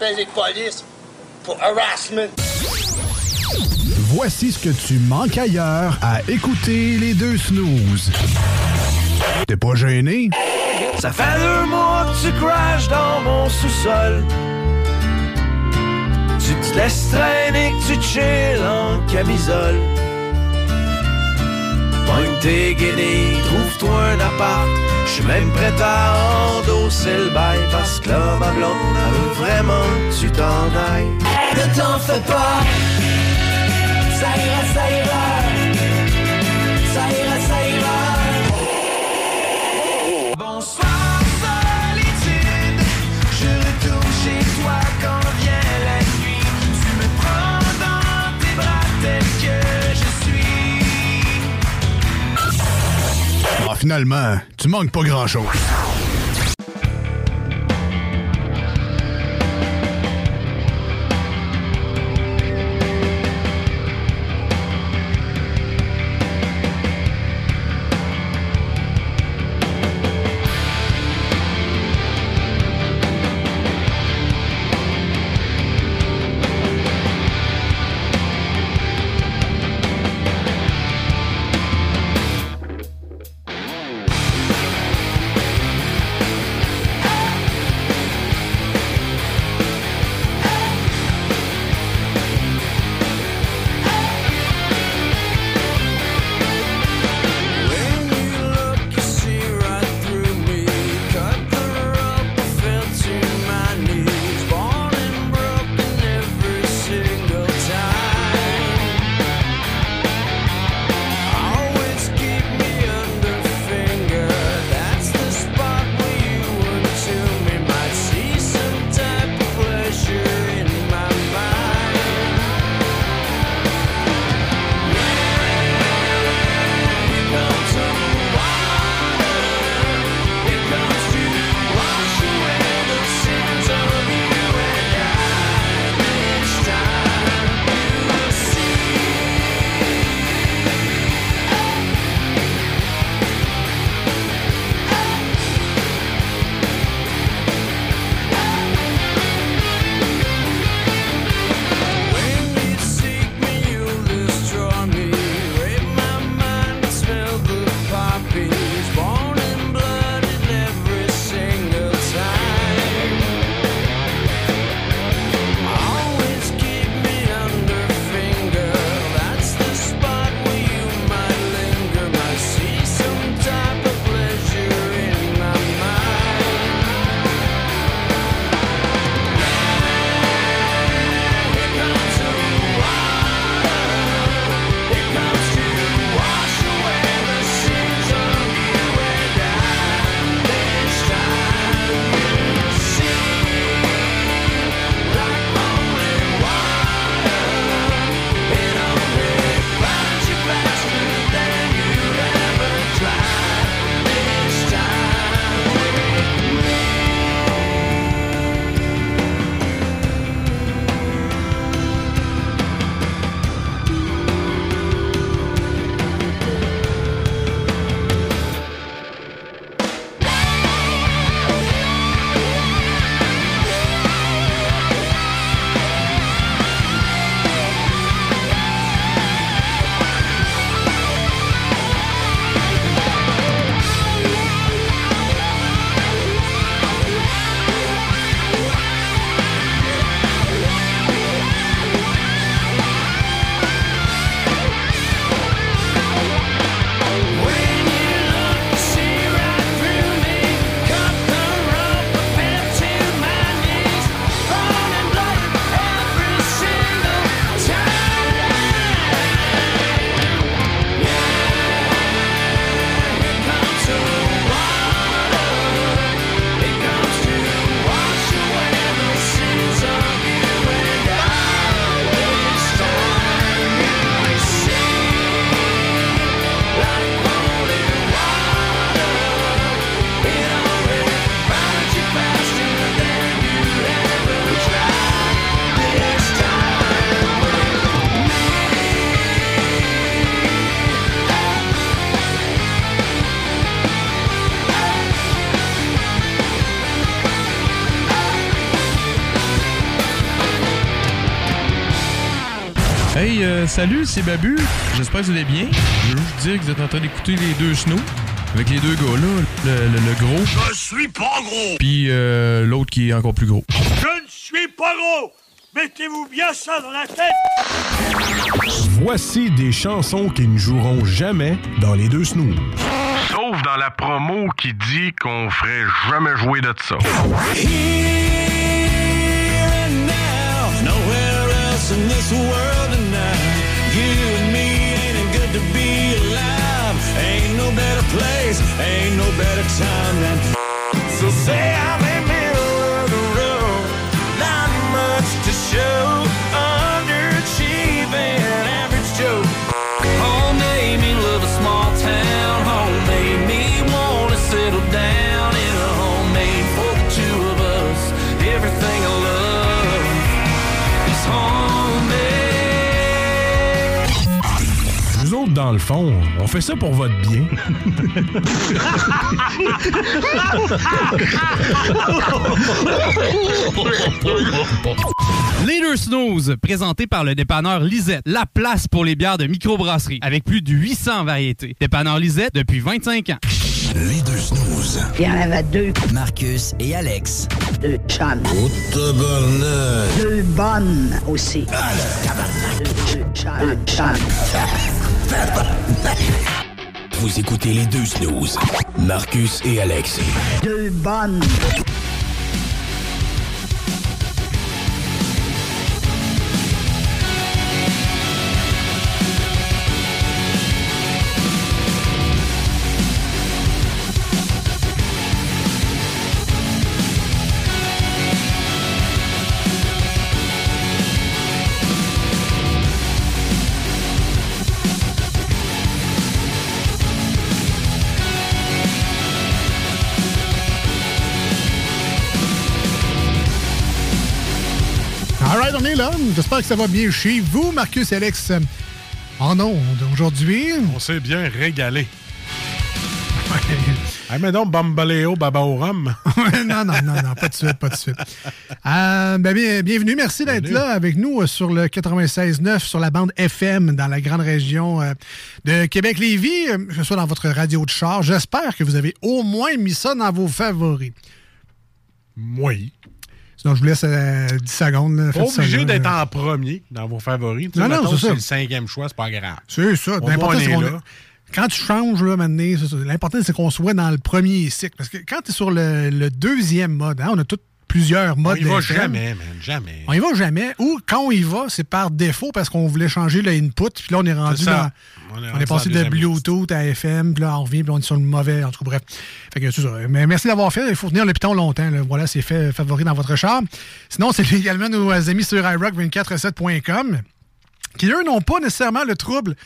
J'appelle les polices pour harassment. Voici ce que tu manques ailleurs à écouter les deux snooze. T'es pas gêné? Ça fait deux mois que tu crashes dans mon sous-sol. Tu te laisses traîner, que tu chill en camisole. Pogne tes guenilles, trouve-toi un appart. Je suis même prêt à endosser le bail parce que là, ma blonde, elle veut vraiment que tu t'en ailles. Ne t'en fais pas, ça ira, ça ira, ça ira, ça ira. Bonsoir solitude, je retourne chez toi quand vient la nuit. Tu me prends dans tes bras tel que je suis. Ah, finalement, tu manques pas grand-chose. Salut, c'est Babu. J'espère que vous allez bien. Je veux juste dire que vous êtes en train d'écouter les deux snows. Avec les deux gars là, le, le- le gros, Je suis pas gros. puis euh, l'autre qui est encore plus gros. Je ne suis pas gros. Mettez-vous bien ça dans la tête. Voici des chansons qui ne joueront jamais dans les deux snooze. Sauf dans la promo qui dit qu'on ferait jamais jouer de ça. Ain't no better time than. So say I'm autres, dans le fond, on fait ça pour votre bien. Les deux snooze, présenté par le dépanneur Lisette, la place pour les bières de microbrasserie, avec plus de 800 variétés. Dépanneur Lisette depuis 25 ans. Les deux snooze. Il y en avait deux. Marcus et Alex. Deux chums. Deux bonnes aussi. Deux, deux chums. Deux chums. Vous écoutez les deux snooze. Marcus et Alex. Deux bonnes. J'espère que ça va bien chez vous, Marcus et Alex. En ondes aujourd'hui. On s'est bien régalé. Mais donc, Bambaleo, non, non, non, non, pas de suite, pas de suite. Euh, ben, bien- bienvenue, merci d'être là avec nous euh, sur le 96.9 sur la bande FM dans la grande région euh, de Québec-Lévis, euh, que ce soit dans votre radio de char. J'espère que vous avez au moins mis ça dans vos favoris. Oui. Sinon, je vous laisse euh, 10 secondes. là. Pas obligé d'être en premier dans vos favoris. Tu sais, Non, non, c'est ça. c'est le cinquième choix, c'est pas grave. C'est ça. L'important, on c'est qu'on-. Quand tu changes, là, maintenant, l'important, c'est qu'on soit dans le premier cycle. Parce que quand tu es sur le, le deuxième mode, hein, on a tous plusieurs On modes. y va jamais, man, jamais. On y va jamais. Ou quand on y va, c'est par défaut parce qu'on voulait changer le input. Puis là, on est rendu dans. On est On rendu est passé de Bluetooth à FM, puis là, on revient, puis on est sur le mauvais. En tout cas, bref. Fait que ça. Mais merci d'avoir fait. Il faut tenir le piton longtemps. là. Voilà, c'est fait favori dans votre char. Sinon, c'est également nos amis sur iRock247.com qui, eux, n'ont pas nécessairement le trouble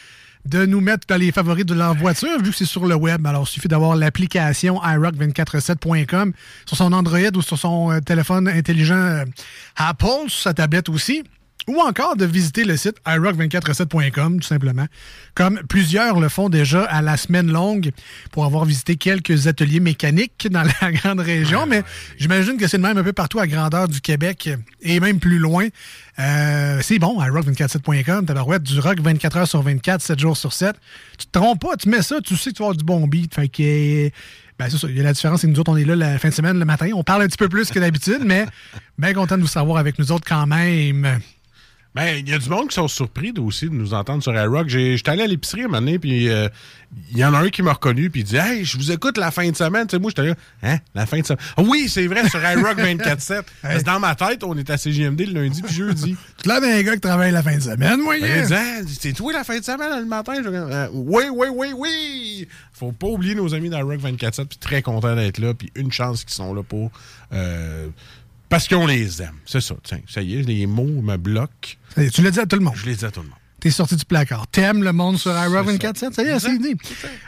de nous mettre dans les favoris de leur voiture, vu que c'est sur le web. Alors, il suffit d'avoir l'application iRock247.com sur son Android ou sur son euh, téléphone intelligent euh, Apple, sur sa tablette aussi. Ou encore de visiter le site iRock247.com, tout simplement. Comme plusieurs le font déjà à la semaine longue pour avoir visité quelques ateliers mécaniques dans la grande région. mais j'imagine que c'est le même un peu partout à grandeur du Québec et même plus loin. Euh, c'est bon, iRock247.com, tabarouette, du rock 24 heures sur 24, 7 jours sur 7. Tu te trompes pas, tu mets ça, tu sais que tu vas avoir du bon beat. Fait que, ben c'est ça, il y a la différence, c'est que nous autres, on est là la fin de semaine, le matin. On parle un petit peu plus que d'habitude, mais bien content de vous savoir avec nous autres quand même. Ben, il y a du monde qui sont surpris de- aussi de nous entendre sur iRock. J'étais allé à l'épicerie un moment donné, puis euh, il y en a un qui m'a reconnu, puis il dit Hey, je vous écoute la fin de semaine. Tu sais, moi, j'étais là, hein, la fin de semaine. Ah oui, c'est vrai, sur iRock 24-7. Parce que dans ma tête, on est à CGMD le lundi puis jeudi. Tu l'as un gars qui travaille la fin de semaine, moi, Ben, il dit, Ah, c'est toi la fin de semaine le matin? Je, euh, oui, oui, oui, oui! Faut pas oublier nos amis d'Irock 24-7, puis très content d'être là, puis une chance qu'ils sont là pour. euh, parce qu'on les aime. C'est ça, tiens, ça y est, les mots me bloquent. Ça est, Tu l'as dit à tout le monde. Je les dis à tout le monde. T'es sorti du placard. T'aimes le monde sur iRock 24-7? Ça y est, c'est dit.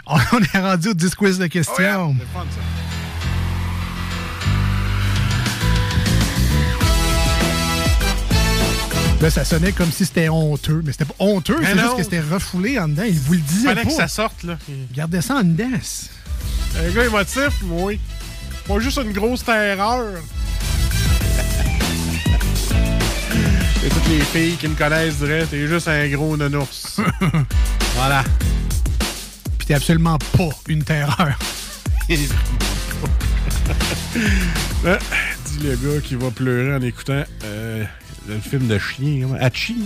On on est rendu au 10 quiz de questions. Fun, ça. Là, ça sonnait comme si c'était honteux. Mais c'était pas honteux, c'est juste que c'était refoulé en dedans. Il vous le disait Fallait pas. que ça sorte, là. Gardez ça en dedans. Un gars émotif, moi. oui. Pas juste une grosse terreur. Et toutes les filles qui me connaissent diraient t'es juste un gros nounours. voilà. Puis t'es absolument pas une terreur. Ah, Dis le gars qui va pleurer en écoutant euh, le film de chien, comment? Hachi.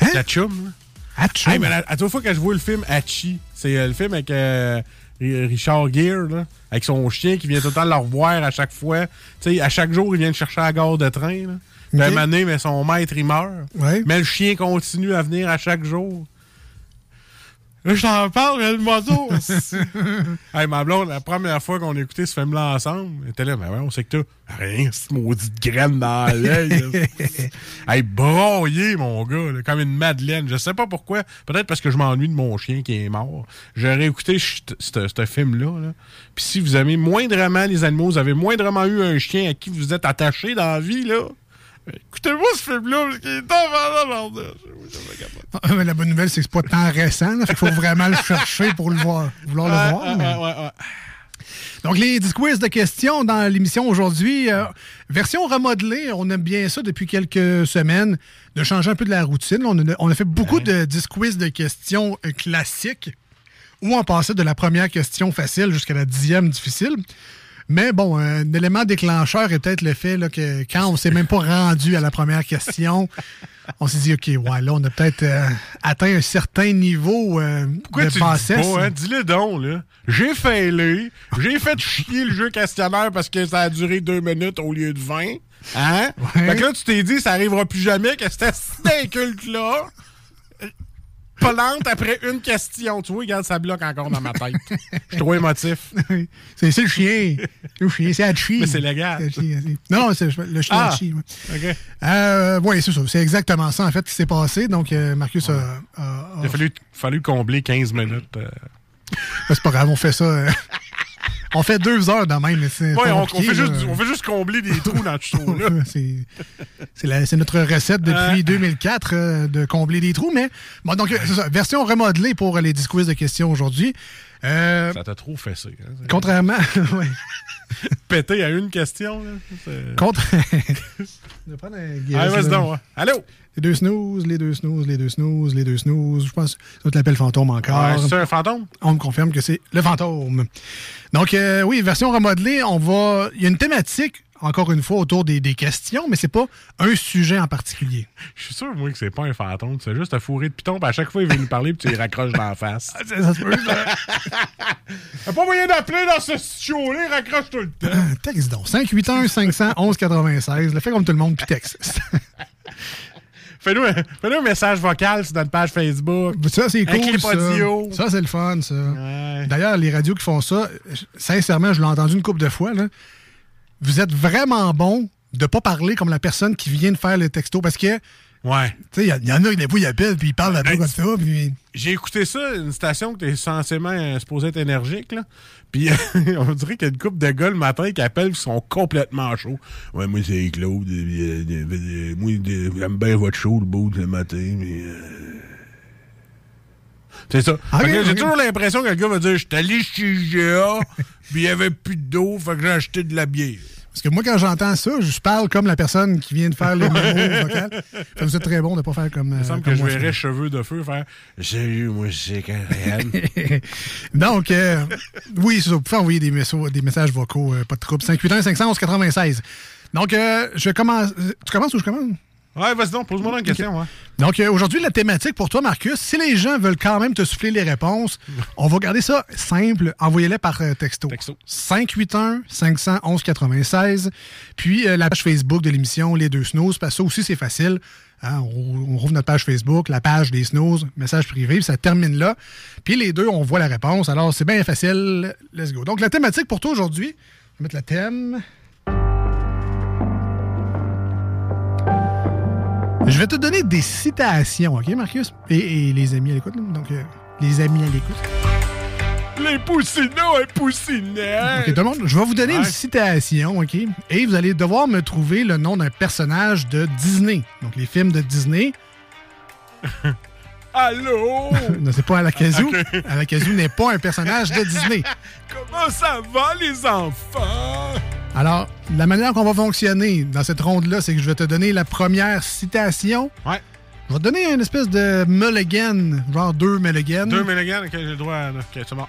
Hein? La chum. Hachi? Hey, mais la, à toute fois que je vois le film Hachi, c'est euh, le film avec euh, Ri- Richard Gere, là, avec son chien qui vient tout le temps le revoir à chaque fois. Tu sais, à chaque jour, il vient le chercher à la gare de train. Là. Puis à un Ok. moment donné, mais son maître, il meurt. Ouais. Mais le chien continue à venir à chaque jour. Là, je t'en parle, le moto. hey, ma blonde, la première fois qu'on a écouté ce film-là ensemble, elle était là, mais ouais, on sait que t'as rien, cette maudite graine dans l'œil. hey, broyé, mon gars, là, comme une madeleine. Je sais pas pourquoi. Peut-être parce que je m'ennuie de mon chien qui est mort. J'aurais écouté ce film-là. Là. Puis si vous aimez moindrement les animaux, vous avez moindrement eu un chien à qui vous êtes attaché dans la vie, là. Écoutez-moi ce film-là, parce qu'il est dans Ah, mais la bonne nouvelle, c'est que c'est pas tant récent. Il faut vraiment le chercher pour le voir, vouloir le voir. Ouais, mais- ouais, ouais, ouais. Donc, les 10 quiz de questions dans l'émission aujourd'hui. euh, version remodelée, on aime bien ça depuis quelques semaines, de changer un peu de la routine. On a, on a fait beaucoup de 10 quiz de questions euh, classiques, où on passait de la première question facile jusqu'à la dixième difficile. Mais bon, un élément déclencheur est peut-être le fait là, que quand on s'est même pas rendu à la première question, on s'est dit, OK, ouais, là, on a peut-être euh, atteint un certain niveau euh, Pourquoi de tu le dis hein? Dis-le donc, là. J'ai failé. J'ai fait chier le jeu questionnaire parce que ça a duré deux minutes au lieu de 20. Hein? Fait que là, tu t'es dit, ça arrivera plus jamais que c'était cet inculte-là. Plante après une question. Tu vois, regarde, ça bloque encore dans ma tête. Je suis trop émotif. C'est le chien. C'est le chien, c'est Hachi. Mais c'est légal. Non, non, c'est le chien Ah, Hachi. OK. Euh, oui, c'est ça. C'est exactement ça, en fait, qui s'est passé. Donc, euh, Marcus a. a- a- Il a fallu, fallu combler 15 minutes. euh. C'est pas grave, on fait ça. Euh, on fait deux heures de même. mais c'est Ouais, on, fait juste, on fait juste combler des trous dans le show, là. C'est- notre recette depuis 2004 euh, de combler des trous. Mais bon, donc, euh, ça. Version remodelée pour les 10 quiz de questions aujourd'hui. Euh, Ça t'a trop fessé. Hein? contrairement. Pété à une question, là. Contre. Je vais prendre un donc, ouais. Allô? Les deux snooze, les deux snooze, les deux snooze, les deux snooze. Je pense que ça te l'appelle fantôme encore. Ouais, c'est un fantôme? On me confirme que c'est le fantôme. Donc, euh, oui, version remodelée, on va. Il y a une thématique, encore une fois, autour des, des questions, mais c'est pas un sujet en particulier. Je suis sûr, moi, que c'est pas un fantôme. C'est juste un fourré de piton. Puis à chaque fois, il vient nous parler, puis tu les raccroches dans la face. ça, ça se peut, Y'a pas moyen d'appeler dans ce show-là, il raccroche tout le temps. Texte donc. 581 511 96. Le fait comme tout le monde, puis texte. Fais-nous un, fais-nous un message vocal sur notre page Facebook. Ça, c'est cool. ça. Ça, c'est le fun, ça. D'ailleurs, les radios qui font ça, sincèrement, je l'ai entendu une couple de fois, là. Vous êtes vraiment bon de pas parler comme la personne qui vient de faire le texto parce que. Ouais. Tu sais, il y, en a qui, des fois, ils appellent puis ils parlent là-bas comme ça. Puis... J'ai écouté ça, une station que t'es censément euh, supposé être énergique, là. Puis on dirait qu'il y a une couple de gars le matin qui appellent qui sont complètement chauds. Ouais, moi, c'est Claude. euh, euh, euh, moi, euh, j'aime bien votre show, le beau, le matin, mais. C'est ça. J'ai toujours l'impression que le gars va dire Je suis allé chez IGA, puis il n'y avait plus d'eau, fait que j'ai acheté de la bière. Parce que moi, quand j'entends ça, je parle comme la personne qui vient de faire les mémos vocales. Vous êtes très bon de pas faire comme. Il me euh, semble comme que je verrais cheveux de feu faire Salut, moi, c'est Karen. Donc, euh, oui, c'est ça. Vous pouvez envoyer des, messages- des messages vocaux, euh, pas de trouble. 581 511 96. Donc, euh, je commence. euh, Tu commences ou je commence? Ouais, vas-y donc, pose-moi une question. Ouais. Donc, euh, aujourd'hui, la thématique pour toi, Marcus, si les gens veulent quand même te souffler les réponses, on va garder ça simple. Envoyez-les par euh, texto. 581-511-96. Puis, euh, la page Facebook de l'émission Les Deux Snooze, parce que ça aussi, c'est facile. Hein, on, on rouvre notre page Facebook, la page des snooze, message privé, puis ça termine là. Puis les deux, on voit la réponse. Alors, c'est bien facile. Let's go. Donc, la thématique pour toi aujourd'hui, je vais mettre le thème. Je vais te donner des citations, OK, Marcus? Et, et les amis à l'écoute, donc euh, les amis à l'écoute. Les poussinots et poussinettes. OK, tout le monde, je vais vous donner Ouais. une citation, OK? Et vous allez devoir me trouver le nom d'un personnage de Disney. Donc, les films de Disney. Allô? non, c'est pas Alakazoo. Ok. Alakazoo n'est pas un personnage de Disney. Comment ça va, les enfants? Alors, la manière qu'on va fonctionner dans cette ronde-là, c'est que je vais te donner la première citation. Ouais. Je vais te donner une espèce de mulligan, genre deux mulligans. Deux Mulligan, ok, j'ai le droit. là. Ok, c'est bon.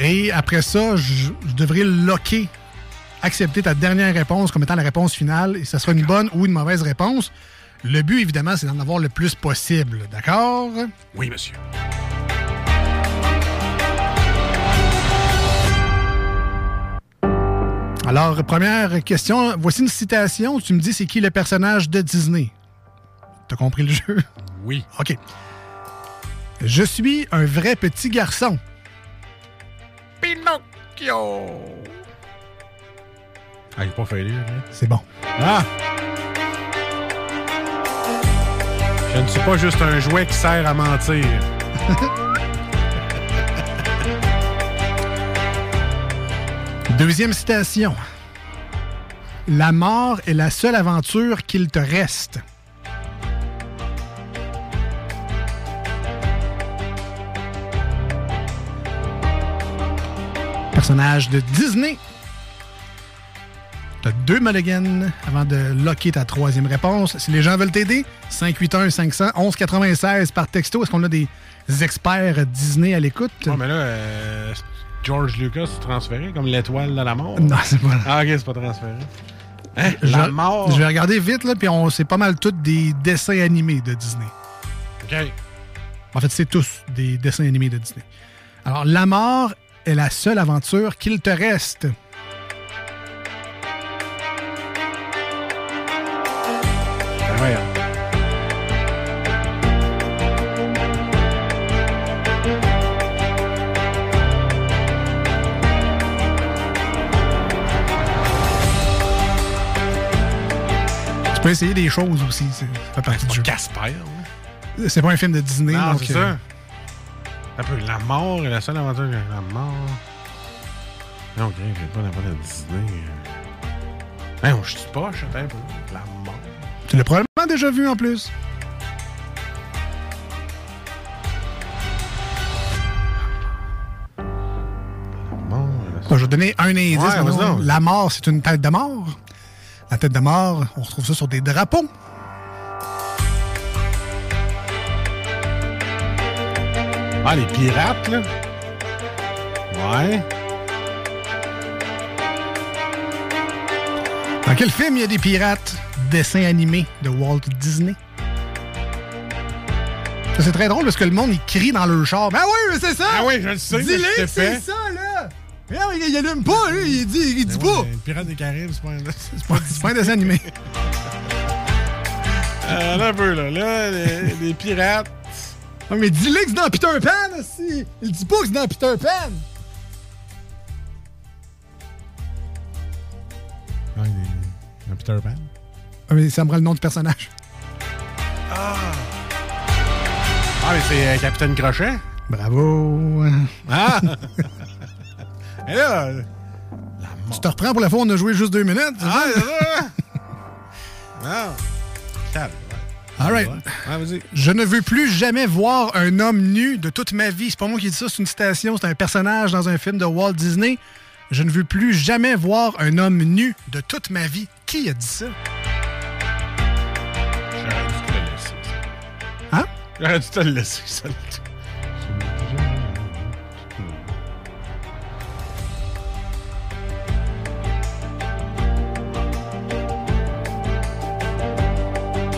Et après ça, je, je devrais locker, accepter ta dernière réponse comme étant la réponse finale, et ça sera une bonne ou une mauvaise réponse. Le but, évidemment, c'est d'en avoir le plus possible, d'accord? Oui, monsieur. Alors, première question, voici une citation. Tu me dis c'est qui le personnage de Disney? T'as compris le jeu? Oui. OK. Je suis un vrai petit garçon. Pinocchio! Ah, il est pas fallu, hein? C'est bon. Ah! Je ne suis pas juste un jouet qui sert à mentir. Deuxième citation. La mort est la seule aventure qu'il te reste. Personnage de Disney. T'as deux mulligans avant de locker ta troisième réponse. Si les gens veulent t'aider, 581 500 1196 par texto. Est-ce qu'on a des experts Disney à l'écoute? Non, mais là, euh, George Lucas est transféré comme l'étoile de la mort? Non, c'est pas Ah, ok, c'est pas transféré. Hein? Je, La mort. je vais regarder vite, là, puis on c'est pas mal tous des dessins animés de Disney. Ok. En fait, c'est tous des dessins animés de Disney. Alors, la mort est la seule aventure qu'il te reste. Ben. Tu peux essayer des choses aussi. Ça fait partie du jeu. Casper, hein? C'est pas un film de Disney. Non, donc, c'est euh, ça. Un peu, la mort est la seule aventure avec la mort. Non, ok, j'ai pas n'importe de Disney. Hein, je suis poche, attends un peu. La mort. Tu l'as probablement déjà vu en plus. Bon, je vais donner un indice. Ouais, la mort, c'est une tête de mort. La tête de mort, on retrouve ça sur des drapeaux. Ah, les pirates, là. Ouais. Dans quel film il y a des pirates? Dessin animé de Walt Disney. C'est très drôle parce que le monde, il crie dans leur char. Ben oui, mais c'est ça! Ah oui, je le sais, Dis-le que c'est ça, là! Non, il, il allume pas, lui, il dit, il dit Ben pas! ouais, Les pirates des Caraïbes, c'est pas pas, pas un dessin animé. Euh, là, un peu, là. Là, les, les pirates. Non, mais dis-le que c'est dans Peter Pan, aussi! Il dit pas que c'est dans Peter Pan! Un Peter Pan. Ah, mais ça me rend le nom du personnage. Ah! Ah, mais c'est euh, Capitaine Crochet. Bravo! Ah! Et là, Tu te reprends pour la fois, on a joué juste deux minutes. Ah, c'est ça? Ah! Calme, ouais. All right. Je ne veux plus jamais voir un homme nu de toute ma vie. C'est pas moi qui dis ça, c'est une citation, c'est un personnage dans un film de Walt Disney. Je ne veux plus jamais voir un homme nu de toute ma vie. Qui a dit ça? J'aurais dû te le laisser, ça.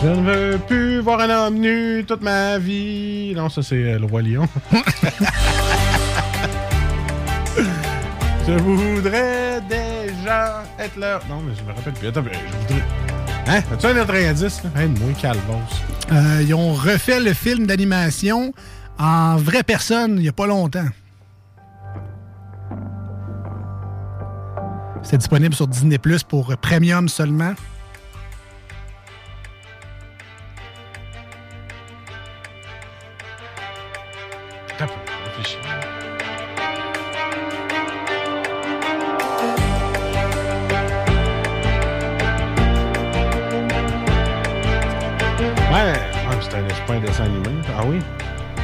Je ne veux plus voir un homme nu toute ma vie. Non, ça c'est euh, le roi lion. je voudrais déjà être là. Non, mais je me rappelle plus. Attends, je voudrais. Hein? As-tu un autre indice? calvos. Euh, ils ont refait le film d'animation en vraie personne il n'y a pas longtemps. C'est disponible sur Disney Plus pour premium seulement. Un, dessin animé. Ah oui?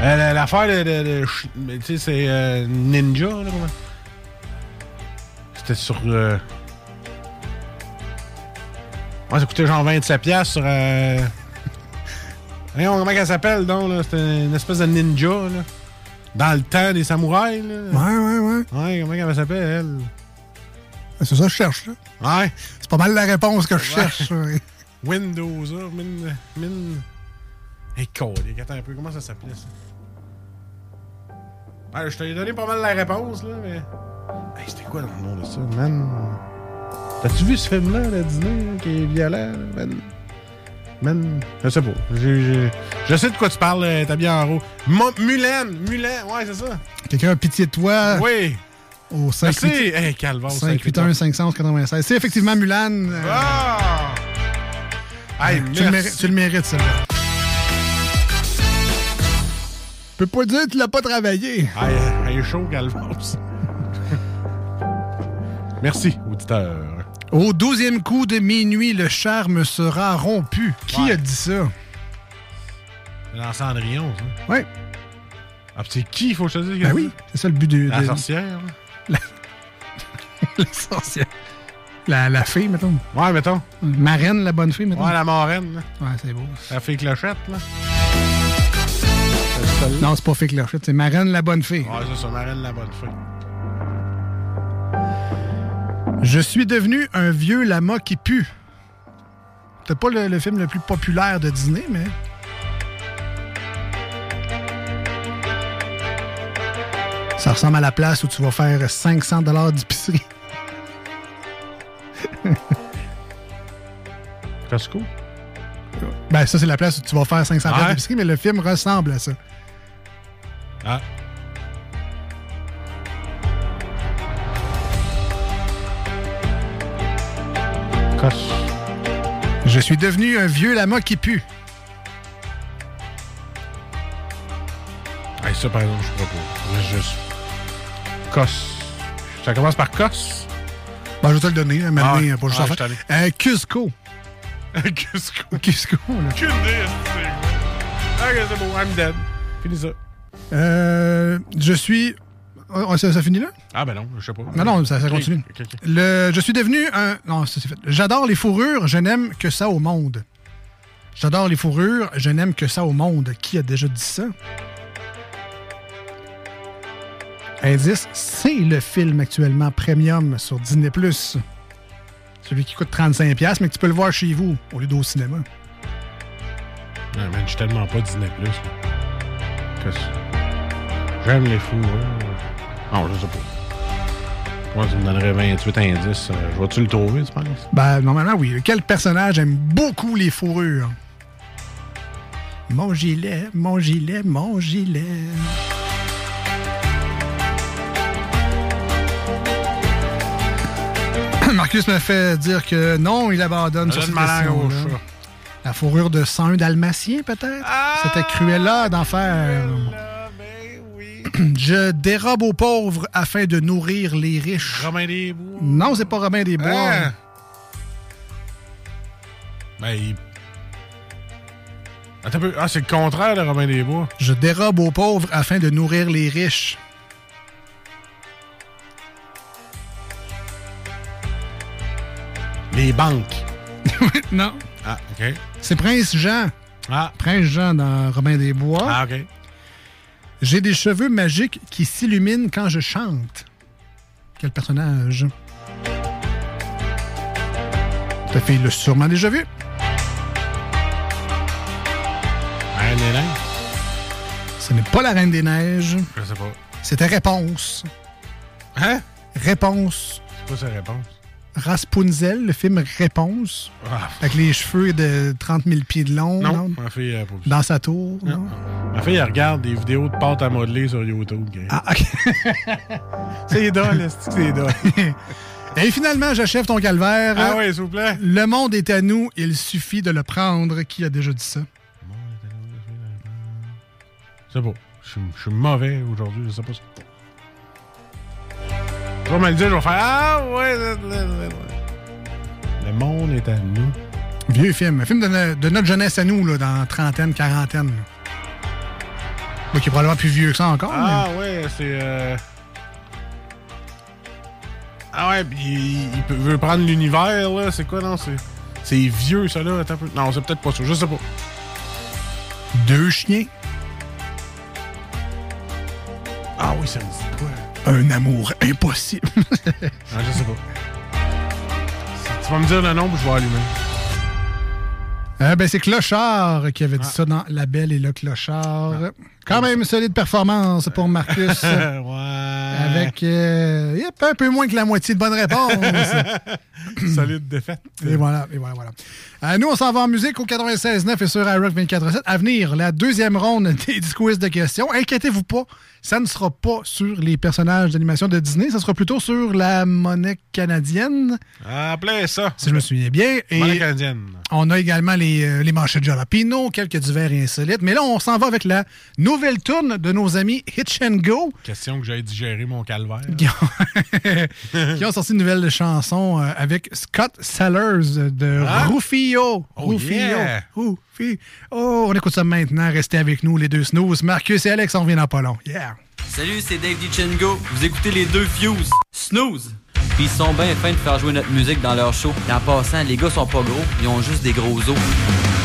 Euh, la- L'affaire de. tu sais, c'est euh, Ninja, là, comment? C'était sur. euh, Ouais, ça coûtait genre 27$ piastres sur. Euh... Voyons, comment elle s'appelle, donc, là? C'était une espèce de ninja, là. Dans le temps des samouraïs, là. Ouais, ouais, ouais. Ouais, comment elle s'appelle, elle? C'est ça que je cherche, là. Ouais. C'est pas mal la réponse que je Ouais. cherche. Windows, là. Min. Min. Hey, colique, attends un peu, comment ça s'appelait, ça? Ouais, je t'ai donné pas mal la réponse, là, mais. Hey, c'était quoi le nom de ça, man? T'as-tu vu ce film-là, le dîner, là, qui est violent, là, man? Man, je sais pas. Je sais de quoi tu parles, euh, t'as bien en haut. Mulan, Mulan, ouais, c'est ça. Quelqu'un a pitié de toi. Oui. Au 5 Merci. Hey, Calvin, 581 596. C'est effectivement Mulan. euh, Ah! Hey, tu, le mérites, tu le mérites, celle-là. Peux pas dire que tu l'as pas travaillé. Euh, elle est chaud, Calvos. Merci, auditeur. Au douzième coup de minuit, le charme sera rompu. Qui Ouais. a dit ça? Dans Cendrillon, ça. Ouais. Ah, pis c'est qui, il faut je dise? Ben oui, c'est ça le but de. La de- sorcière. La, la sorcière. La, la fée, mettons. Ouais, mettons. Marraine, la bonne fée, mettons. Ouais, la marraine, là. Ouais, c'est beau. La fée clochette, là. Non, c'est pas fée clochette, c'est Marraine, la bonne fée. Ouais, c'est ça, marraine, la bonne fée. Je suis devenu un vieux lama qui pue. C'est pas le, le film le plus populaire de Disney, mais. Ça ressemble à la place où tu vas faire 500 d'épicerie. Costco? Ben, ça, c'est la place où tu vas faire 500 Ouais? d'épicerie, mais le film ressemble à ça. Ah. Cosse. Je suis devenu un vieux lama qui pue. Hey, ça, par exemple, je pourrais pas. Je juste. Cosse. Ça commence par Cosse? Ben, je vais te le donner, moment donné, Ah, pas juste ah, faire. Euh, Cusco. Cusco. Cusco, là. Idée, c'est Ok, c'est bon, I'm dead. Fini ça. Euh, je suis. Oh, ça, ça finit là? Ah, ben non, je sais pas. Non, non, ça, continue. ok, ok. Le, je suis devenu un. Non, ça c'est fait. J'adore les fourrures, je n'aime que ça au monde. J'adore les fourrures, je n'aime que ça au monde. Qui a déjà dit ça? Indice, c'est le film actuellement premium sur Disney+. Celui qui coûte 35$, mais que tu peux le voir chez vous au lieu d'au cinéma. Non, man, je suis tellement pas Disney Plus. Qu'est-ce J'aime les fous, hein. Non, je sais pas. Moi, tu me donnerais 28 indices. euh, je vais-tu le trouver, tu penses? Ben, normalement, oui. Quel personnage aime beaucoup les fourrures? Mon gilet, mon gilet, mon gilet. Marcus me fait dire que non, il abandonne sur cette question. La fourrure de 101 dalmatien, peut-être? C'était Cruella d'enfer. Je dérobe aux pauvres afin de nourrir les riches. Romain des Bois. Non, c'est pas Robin des Bois. Hein? Ben, il... Attends un peu. Ah, c'est le contraire de Romain des Bois. Je dérobe aux pauvres afin de nourrir les riches. Les banques. non. Ah, OK. C'est Prince Jean. Ah. Prince Jean dans Robin des Bois. Ah, OK. J'ai des cheveux magiques qui s'illuminent quand je chante. Quel personnage? Ta fille l'a sûrement déjà vu. Reine des Neiges? Ce n'est pas la Reine des Neiges. Je sais pas. C'était Réponse. Hein? Réponse. C'est quoi sa réponse? Raspunzel, le film Réponse. Ah. Avec les cheveux de 30 000 pieds de long. Non, non? ma fille, elle. Dans sa tour. non? Ma fille, elle regarde des vidéos de pâte à modeler sur YouTube. Ah, OK. c'est drôle, c'est drôle. Et finalement, j'achève ton calvaire. Ah oui, s'il vous plaît. Le monde est à nous, il suffit de le prendre. Qui a déjà dit ça? C'est beau. Je suis- je suis mauvais aujourd'hui, je sais pas ça. Tu vas me le dire, je vais faire Ah ouais. Le monde est à nous. Vieux film. Un film de, no- de notre jeunesse à nous, là, dans trentaine, quarantaine. Moi, qui est probablement plus vieux que ça encore. Ah ouais, c'est. euh, Ah ouais, puis il, veut prendre l'univers, là. C'est quoi, non? C'est C'est vieux, ça, là. Attends. Non, c'est peut-être pas ça. Je sais pas. Deux chiens. Ah oui, ça me dit quoi? Un amour impossible. Ah, je sais pas. Tu vas me dire le nom, je vais allumer. Euh, ben, c'est Clochard qui avait dit Ah. ça dans La Belle et le Clochard. Quand même, solide performance pour Marcus. Avec euh, yep, un peu moins que la moitié de bonnes réponses. Solide défaite. Et voilà, et voilà, voilà. Euh, nous, on s'en va en musique au 96.9 et sur iRock 24.7. À venir, la deuxième ronde des quiz de questions. Inquiétez-vous pas, ça ne sera pas sur les personnages d'animation de Disney, ça sera plutôt sur la monnaie canadienne, Ah, plein ça. si je me souviens bien. Et Monnaie canadienne. on a également les, euh, les manchettes de jalapeno, quelques divers et insolites. Mais là, on s'en va avec la nouvelle tourne de nos amis Hitch and Go. Question que j'aille digérer mon calvaire. qui ont, qui ont sorti une nouvelle chanson euh, avec Scott Sellers de Ah. Rufio. Oh, Rufio. yeah. Rufio. Oh, on écoute ça maintenant. Restez avec nous, les deux snooze. Marcus et Alex, on revient dans pas long. Yeah. Salut, c'est Dave DiCengo. Vous écoutez les deux Fuse. Snooze. Puis ils sont bien fins de faire jouer notre musique dans leur show. Et en passant, les gars sont pas gros, ils ont juste des gros os.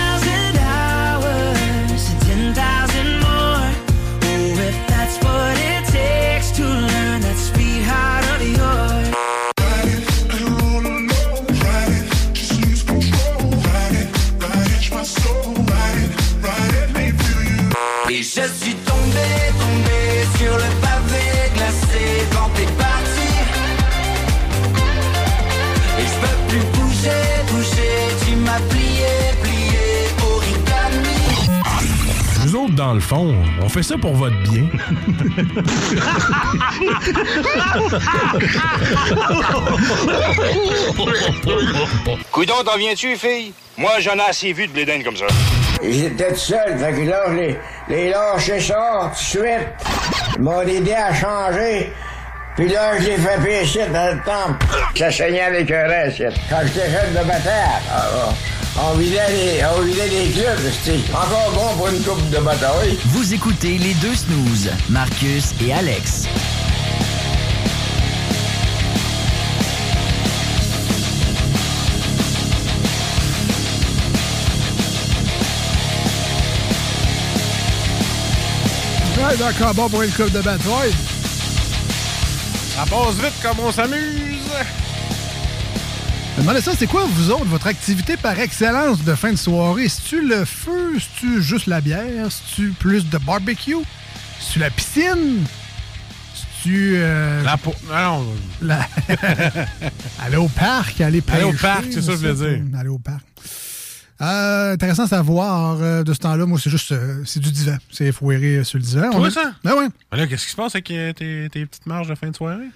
Dans le fond, on fait ça pour votre bien. Coudon, t'en viens-tu, fille? Moi, j'en ai assez vu de blédène comme ça. J'étais tout seul, fait que là, je les, les lâché ça tout de suite. Ils m'ont aidé à changer. Puis là, je l'ai fait pécher dans le temple. Ça saignait avec un reste. Quand j'étais jeune de bataille, ah, ah, on vidait les, on vidait les clubs, c'était encore bon pour une coupe de bataille. Vous écoutez les deux snooze, Marcus et Alex. Ouais, d'accord, bon pour une coupe de bataille. Ça passe vite comme on s'amuse. Je me demandais ça, c'est quoi, vous autres, votre activité par excellence de fin de soirée? C'est-tu le feu? C'est-tu juste la bière? C'est-tu plus de barbecue? C'est-tu la piscine? C'est-tu... euh, La peau. Non, la- aller au parc, aller pêcher. Aller au parc, c'est ça que je voulais ça, dire. Aller au parc. Euh, intéressant à savoir euh, de ce temps-là. Moi, c'est juste... euh, c'est du divan. C'est foiré sur le divan. Toi, a- ça? Ben ouais. Ben là, qu'est-ce qui se passe avec tes, tes petites marges de fin de soirée?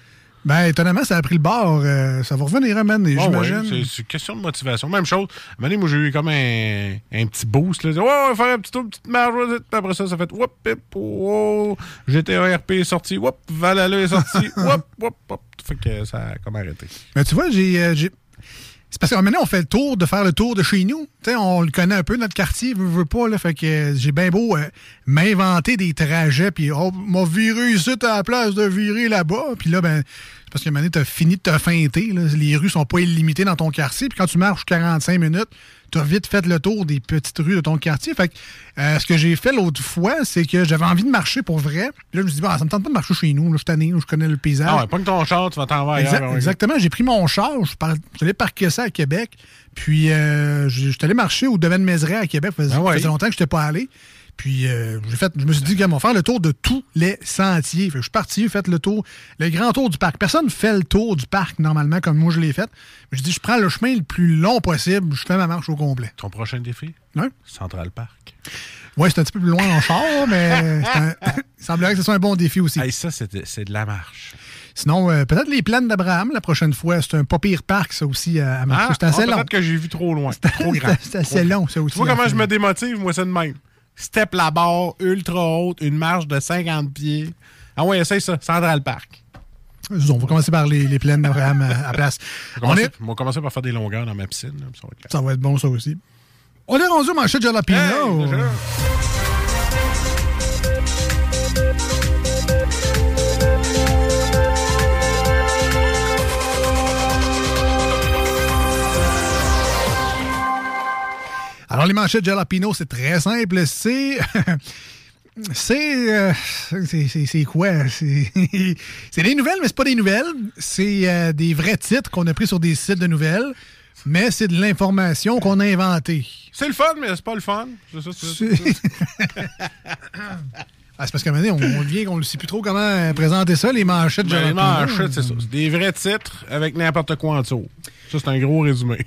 Ben, étonnamment, ça a pris le bord. euh, ça va revenir, man, Ah j'imagine. ouais, c'est- c'est question de motivation. Même chose. À un moment donné, moi, j'ai eu comme un, un petit boost. Là. Ouais, on va faire un petit tour, une petite Puis après ça, ça fait whoop, pip, oh, GTA RP est sorti. Whoop, Valhalla est sorti. whoop, whoop, whoop. Fait que ça a comme arrêté. Mais tu vois, j'ai. C'est parce que maintenant, on fait le tour de faire le tour de chez nous. Tu sais, on le connaît un peu, notre quartier, veut, veut pas. Là, fait que euh, j'ai bien beau euh, m'inventer des trajets, puis oh, m'a viré ici à la place de virer là-bas. Puis là, ben, parce que maintenant, t'as fini de te feinter. là. Les rues sont pas illimitées dans ton quartier. Puis quand tu marches 45 minutes, tu as vite fait le tour des petites rues de ton quartier. Fait que euh, ce que j'ai fait l'autre fois, c'est que j'avais envie de marcher pour vrai. Puis là, je me suis dit, bah, ça me tente pas de marcher chez nous. Là, je suis tanné, je connais le paysage. Ah ouais, pas que ton char, tu vas t'en voir Exact- ailleurs. exactement. J'ai pris mon char, je suis par- allé parquer ça à Québec. Puis, euh, je suis allé marcher au domaine Mézeray à Québec. Ça faisait, Ah ouais. ça faisait longtemps que je n'étais pas allé. Puis, euh, j'ai fait, je me suis dit, gars, on va faire le tour de tous les sentiers. Fait que je suis parti, j'ai fait le tour, le grand tour du parc. Personne ne fait le tour du parc normalement comme moi je l'ai fait. Mais je dis, je prends le chemin le plus long possible, je fais ma marche au complet. Ton prochain défi? Ouais. Central Park. Ouais, c'est un petit peu plus loin en char, mais un- il semblerait que ce soit un bon défi aussi. Hey, ça, c'est c'est de la marche. Sinon, euh, peut-être les plaines d'Abraham la prochaine fois. C'est un pas pire parc, ça aussi, à marcher. Ah, c'est assez ah, long. Peut-être que j'ai vu trop loin. Trop grand. C'est assez long, ça aussi. Tu vois comment je me démotive? Moi, c'est de même. Step la barre, ultra haute, une marche de 50 pieds. Ah ouais, essaye ça. Central Park. On va commencer par les, les plaines d'Abraham à, à place. On va On commencer, est, on va commencer par faire des longueurs dans ma piscine. là, ça va être clair. ça va être bon, ça aussi. On est rendu au manchette de jalapeno. Hey, Alors, les manchettes jalapeno, c'est très simple. C'est. C'est. euh, c'est- c'est quoi? C'est des nouvelles, mais c'est pas des nouvelles. C'est euh, des vrais titres qu'on a pris sur des sites de nouvelles, mais c'est de l'information qu'on a inventée. C'est le fun, mais c'est pas le fun. C'est ça, c'est C'est- Ah, c'est parce qu'à un moment donné, on, on devient qu'on ne sait plus trop comment présenter ça, les manchettes Ben, les manchettes, c'est ça. C'est des vrais titres avec n'importe quoi en dessous. Ça, c'est un gros résumé.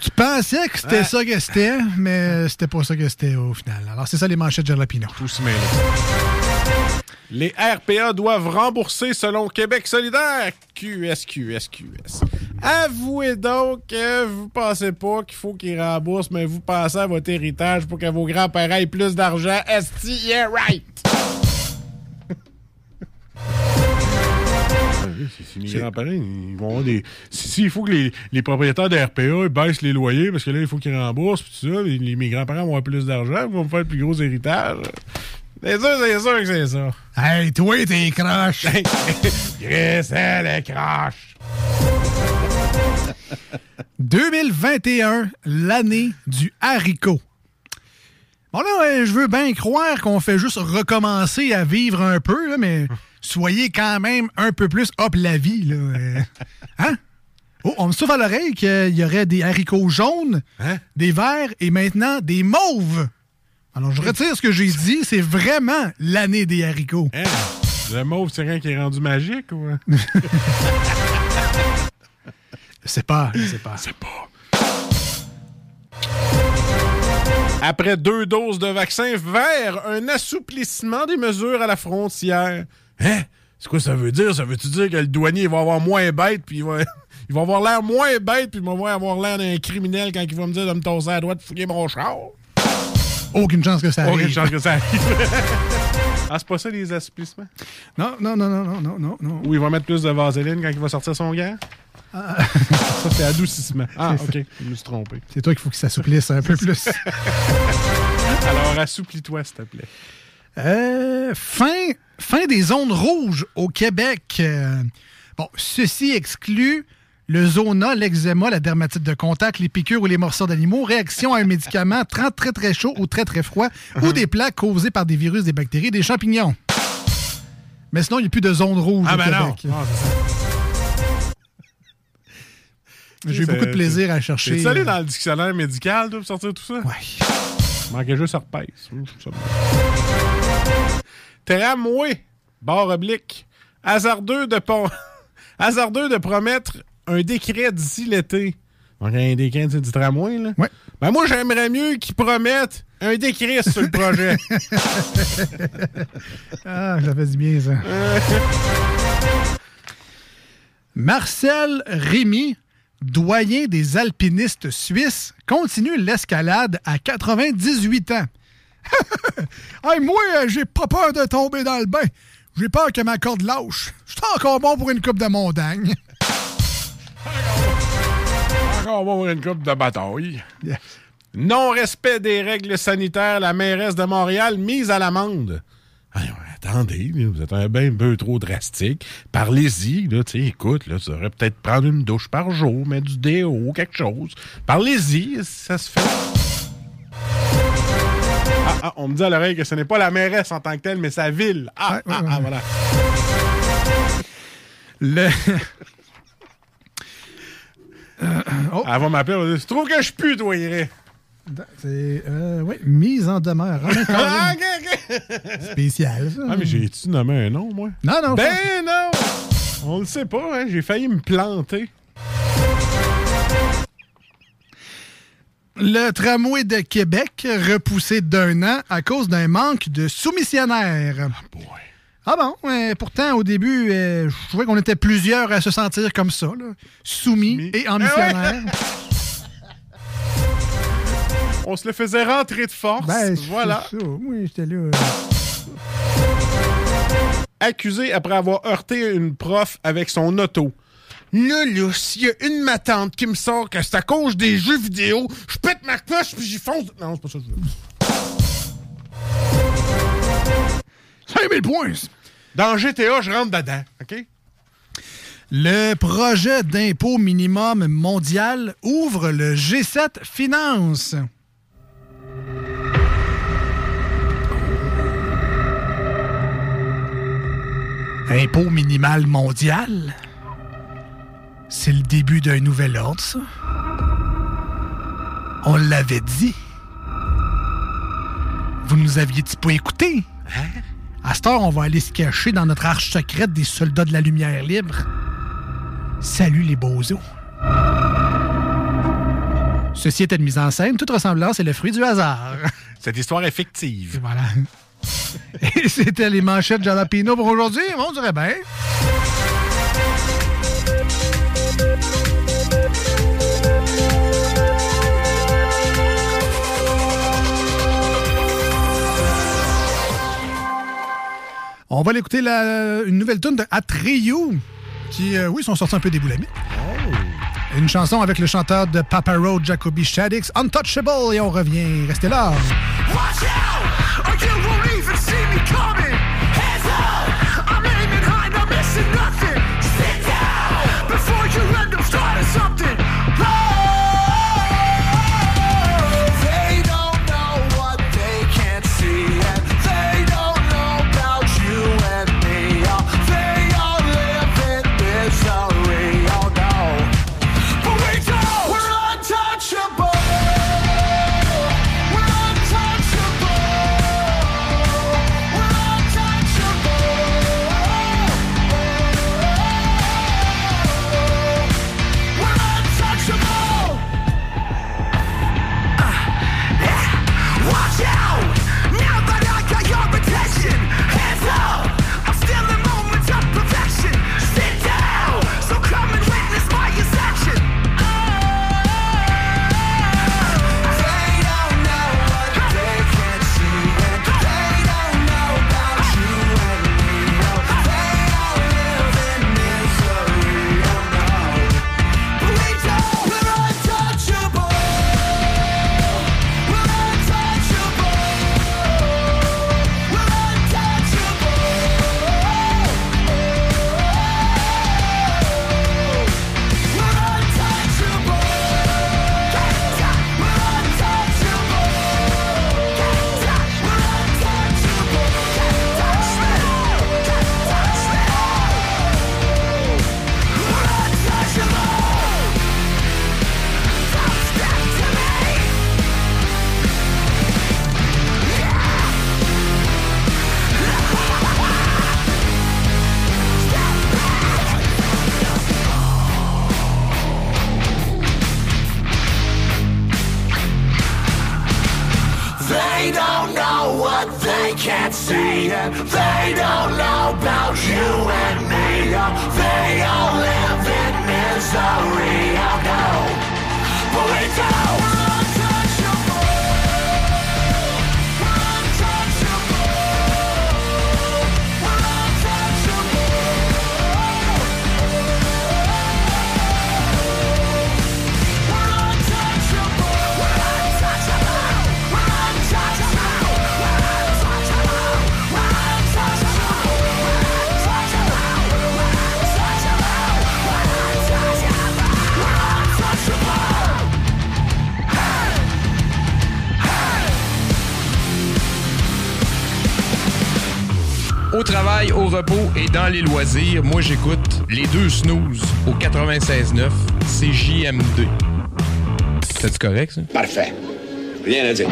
Tu, pensais que c'était ça que c'était, mais c'était pas ça que c'était au final. Alors, c'est ça les manchettes jalapeno. Tout se mêle. Les RPA doivent rembourser selon Québec solidaire. QS, QS, QS. Avouez donc que vous pensez pas qu'il faut qu'ils remboursent, mais vous pensez à votre héritage pour que vos grands-parents aient plus d'argent. Esti, yeah, right! Si les grands-parents, ils vont avoir des. Si, si, il faut que les, les propriétaires de RPA ils baissent les loyers parce que là, il faut qu'ils remboursent, puis tout ça. Les, mes grands-parents vont avoir plus d'argent, ils vont me faire plus gros héritage. C'est sûr, c'est sûr que c'est ça. Hey, toi, t'es croche. Chris, elle est croche. 2021, l'année du haricot. Bon là, je veux bien croire qu'on fait juste recommencer à vivre un peu, là, mais soyez quand même un peu plus hop la vie. Là. euh. Hein? Oh, on me souffle à l'oreille qu'il y aurait des haricots jaunes, des verts et maintenant des mauves. Alors, je retire ce que j'ai dit. C'est vraiment l'année des haricots. Hein? Le mauve, c'est rien qui est rendu magique ou? C'est pas, c'est pas. C'est pas. Après deux doses de vaccin vers un assouplissement des mesures à la frontière. Hein? C'est quoi ça veut dire? Ça veut-tu dire que le douanier il va avoir moins bête, puis il va, il va avoir l'air moins bête, puis il va avoir l'air d'un criminel quand il va me dire de me tosser à la droite de fouiller mon char? Aucune chance que ça arrive. Aucune chance que ça arrive. ah, c'est pas ça les assouplissements? Non, non, non, non, non, non, non, non. Ou il va mettre plus de vaseline quand il va sortir son gant? Ah. ça, c'est adoucissement. Ah, OK. Je me suis trompé. C'est toi qu'il faut que ça s'assouplisse un peu plus. Alors, assouplis-toi, s'il te plaît. Euh, fin, fin des zones rouges au Québec. Euh, bon, ceci exclut le zona, l'eczéma, la dermatite de contact, les piqûres ou les morsures d'animaux, réaction à un médicament très très très chaud ou très très froid, ou des plaques causées par des virus, des bactéries, des champignons. Mais sinon, il n'y a plus de zone rouge Ah, au ben. Québec. Non. J'ai eu beaucoup de plaisir à chercher. T'es allé dans le dictionnaire médical, toi, pour sortir tout ça? Oui. Manquait juste. Ça me- Tramway, barre oblique. Hasardeux de, pon- Hasardeux de promettre un décret d'ici l'été. Donc, un décret du tramway, là? Ouais. Ben, moi, j'aimerais mieux qu'ils promettent un décret sur le projet. Ah, ça fait du bien, ça. Marcel Rémy, doyen des alpinistes suisses, continue l'escalade à 98 ans. hey, moi, euh, j'ai pas peur de tomber dans le bain. J'ai peur que ma corde lâche. Je suis encore bon pour une coupe de montagne. Encore bon pour une coupe de bataille. Non-respect des règles sanitaires, la mairesse de Montréal mise à l'amende. Attendez, vous êtes un un peu trop drastique. Parlez-y, là, tu écoute, là, ça aurait peut-être prendre une douche par jour, mettre du déo, quelque chose. Parlez-y, ça se fait. Ah, on me dit à l'oreille que ce n'est pas la mairesse en tant que telle, mais sa ville. Ah, ah, ah, voilà. Le... Elle va m'appeler, elle va dire, Tu trouves que je pue, toi, Iré? C'est, euh, oui, mise en demeure. Romain Ah, Caroline. ok, ok. Spécial, ça. Ah, mais j'ai-tu nommé un nom, moi? Non, non. Ben non! On le sait pas, hein? J'ai failli me planter. Le tramway de Québec repoussé d'un an à cause d'un manque de soumissionnaires. Ah bon? euh, pourtant, au début, euh, je trouvais qu'on était plusieurs à se sentir comme ça, là, soumis et en missionnaire. On se le faisait rentrer de force. Ben, voilà. ça. Oui, j'étais là. Accusé après avoir heurté une prof avec son auto. Là, là, s'il y a une matante qui me sort que c'est à cause des jeux vidéo, je pète ma cloche puis j'y fonce. Non, c'est pas ça que je veux. 5000 points! Dans GTA, je rentre dedans, OK? Le projet d'impôt minimum mondial ouvre le G7 Finance. Impôt minimal mondial? C'est le début d'un nouvel ordre, ça. On l'avait dit. Vous nous aviez-tu pas écouté? À cette heure, on va aller se cacher dans notre arche secrète des soldats de la lumière libre. Salut les bozos. Ceci était une mise en scène. Toute ressemblance est le fruit du hasard. Cette histoire est fictive. Voilà. Et c'était les manchettes Jalapino pour aujourd'hui. On dirait bien. On va l'écouter une nouvelle tune de Atreyu, qui, euh, oui, sont sortis un peu des boulamites. Une chanson avec le chanteur de Papa Road, Jacoby Shaddix, Untouchable, et on revient. Restez là. les loisirs, moi j'écoute les deux snooze au 96.9, c'est JMD. C'est correct ça? Parfait. Rien à dire.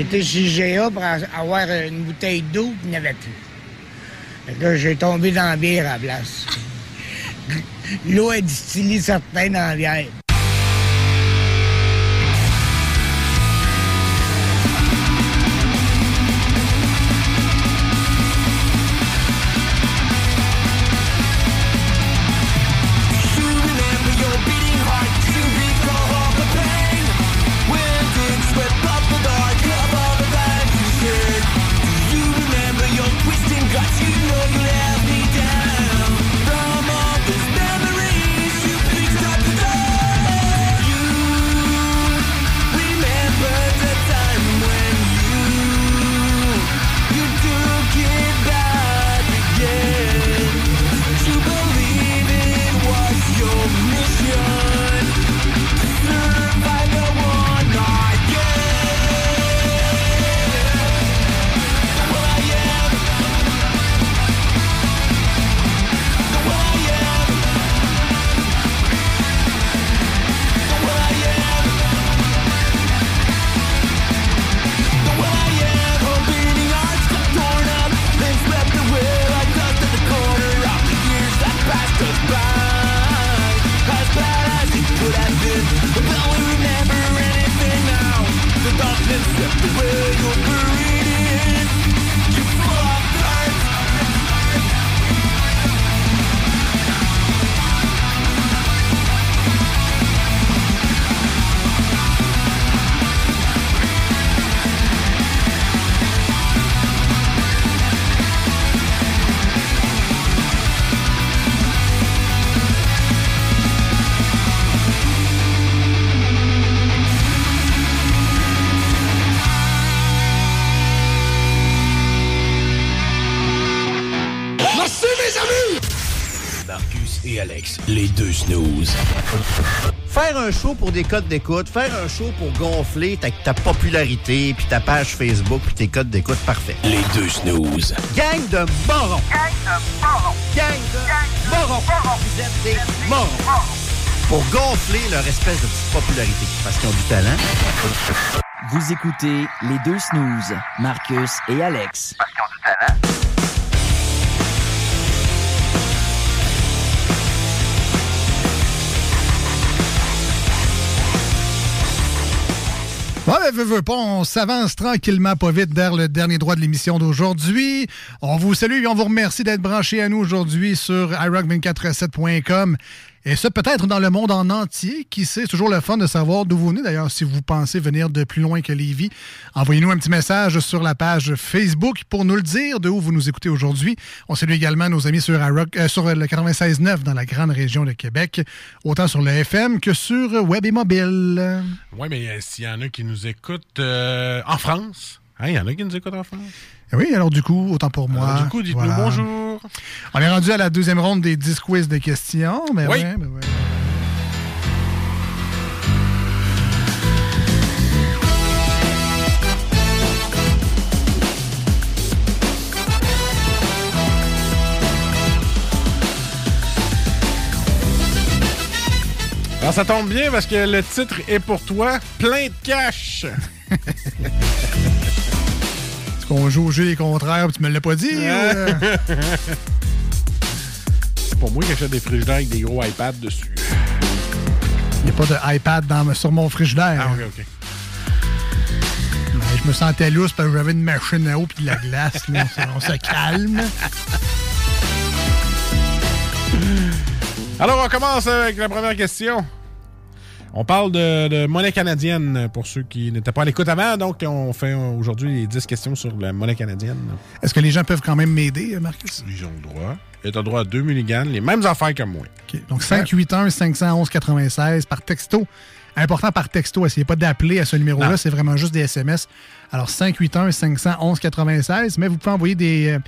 J'étais chez GA pour avoir une bouteille d'eau, puis il n'y avait plus. Fait j'ai tombé dans la bière à la place. L'eau est distillée certains dans la bière. Pour des codes d'écoute, faire un show pour gonfler ta, ta popularité, puis ta page Facebook, puis tes codes d'écoute, parfait. Les deux snooze. Gang de morons! Gang de morons! Gang de morons! Vous êtes des morons! Pour gonfler leur espèce de petite popularité, parce qu'ils ont du talent. Vous écoutez les deux snooze, Marcus et Alex. On s'avance tranquillement, pas vite, vers le dernier droit de l'émission d'aujourd'hui. On vous salue et on vous remercie d'être branchés à nous aujourd'hui sur iRock247.com. Et ça, peut-être dans le monde en entier. Qui sait, c'est toujours le fun de savoir d'où vous venez. D'ailleurs, si vous pensez venir de plus loin que Lévis, envoyez-nous un petit message sur la page Facebook pour nous le dire de où vous nous écoutez aujourd'hui. On salue également nos amis sur, iRock, euh, sur le 96.9 dans la grande région de Québec, autant sur le FM que sur web et mobile. Oui, mais euh, s'il y en a qui nous écoutent euh, en France, hein, il y en a qui nous écoutent en France? Eh Oui, alors du coup, autant pour moi. Alors, du coup, dites-nous bonjour. On est rendu à la deuxième ronde des 10 quiz de questions. Mais Oui. ouais, mais ouais. Alors, ça tombe bien parce que le titre est pour toi, plein de cash. Qu'on joue au jeu des contraires puis tu me l'as pas dit? ou, euh? C'est pour moi qui achète des frigidaires avec des gros iPads dessus. Il n'y a pas de iPad dans, sur mon frigidaire. Ah, ok, ok. Ouais, je me sentais lousse parce que j'avais une machine à eau puis de la glace. là. on se calme. Alors, on commence avec la première question. On parle de, de monnaie canadienne pour ceux qui n'étaient pas à l'écoute avant. Donc, on fait aujourd'hui les 10 questions sur la monnaie canadienne. Est-ce que les gens peuvent quand même m'aider, Marcus? Ils ont le droit. Et tu as le droit à deux mulligans, les mêmes affaires que moi. Donc, 581-511-96 par texto. Important par texto. Essayez pas d'appeler à ce numéro-là. C'est vraiment juste des SMS. Alors, 581-511-96. Mais vous pouvez envoyer des, euh,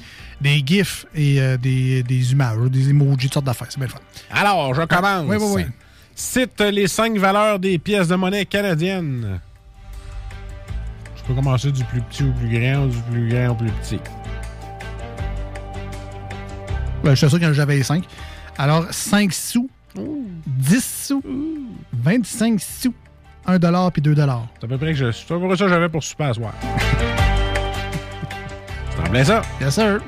des GIFs et euh, des, des images, des emojis, toutes sortes d'affaires. C'est bien le fun. Alors, je commence. Oui, oui, oui. Cite les cinq valeurs des pièces de monnaie canadiennes. Je peux commencer du plus petit au plus grand ou du plus grand au plus petit. Ben, je suis sûr que j'avais les 5. Alors, 5 sous, 10 sous, 25 sous, 1 puis 2 C'est à peu près que je, c'est à peu près ça que j'avais pour super à soir. C'est en plein ça. Yes, sir.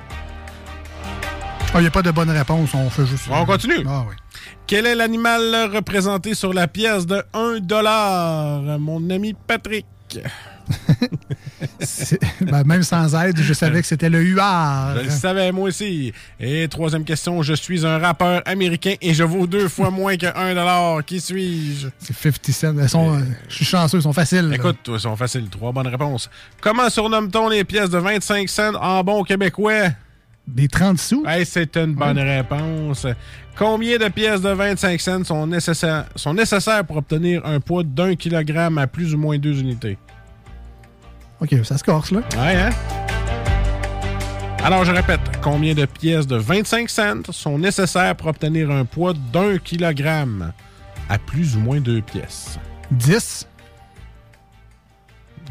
Il n'y a pas de bonne réponse, on fait juste. On continue. Ah oui. Quel est l'animal représenté sur la pièce de 1 dollar? Mon ami Patrick? Ben, même sans aide, je savais que c'était le huard. Je le savais, moi aussi. Et troisième question, je suis un rappeur américain et je vaux deux fois moins que 1 dollar. Qui suis-je? C'est 50 cents. Elles sont, euh, je suis chanceux, ils sont faciles. Écoute, ils sont faciles. Trois bonnes réponses. Comment surnomme-t-on les pièces de 25 cents en bon québécois? Des 30 sous? Hey, c'est une bonne réponse. Combien de pièces de 25 cents sont nécessaires, sont nécessaires pour obtenir un poids d'un kilogramme à plus ou moins deux unités? OK, ça se corse, là. Ouais, hein? Alors, je répète, combien de pièces de 25 cents sont nécessaires pour obtenir un poids d'un kilogramme à plus ou moins deux pièces? 10.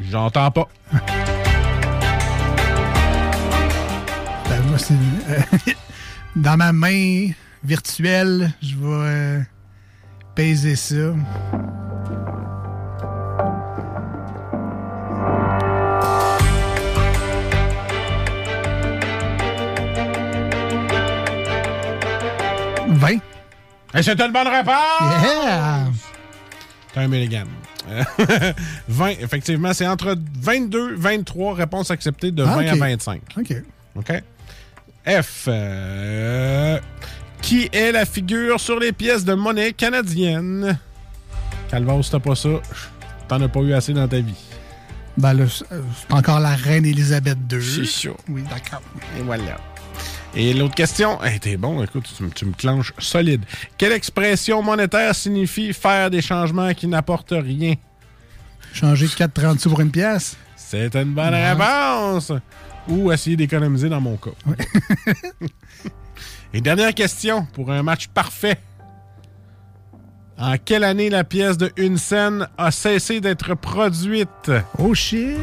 J'entends pas. moi, euh, dans ma main virtuelle, je vais euh, peser ça. Vingt. Et c'est une bonne réponse! Yeah! T'as un milligramme. Euh, 20, effectivement, c'est entre 22 23 réponses acceptées de 20 Ah, ok. à 25. OK. OK? F. euh, qui est la figure sur les pièces de monnaie canadienne? Calvas, t'as pas ça, t'en as pas eu assez dans ta vie. Ben là, c'est euh, encore la reine Elisabeth II. C'est chaud. Oui, d'accord. Et voilà. Et l'autre question, hey, t'es bon, écoute, tu, me- tu me clenches solide. Quelle expression monétaire signifie faire des changements qui n'apportent rien? Changer 4,30 sous pour une pièce? C'est une bonne réponse! Ou essayer d'économiser dans mon cas. Et dernière question pour un match parfait. En quelle année la pièce de une scène a cessé d'être produite? Oh shit!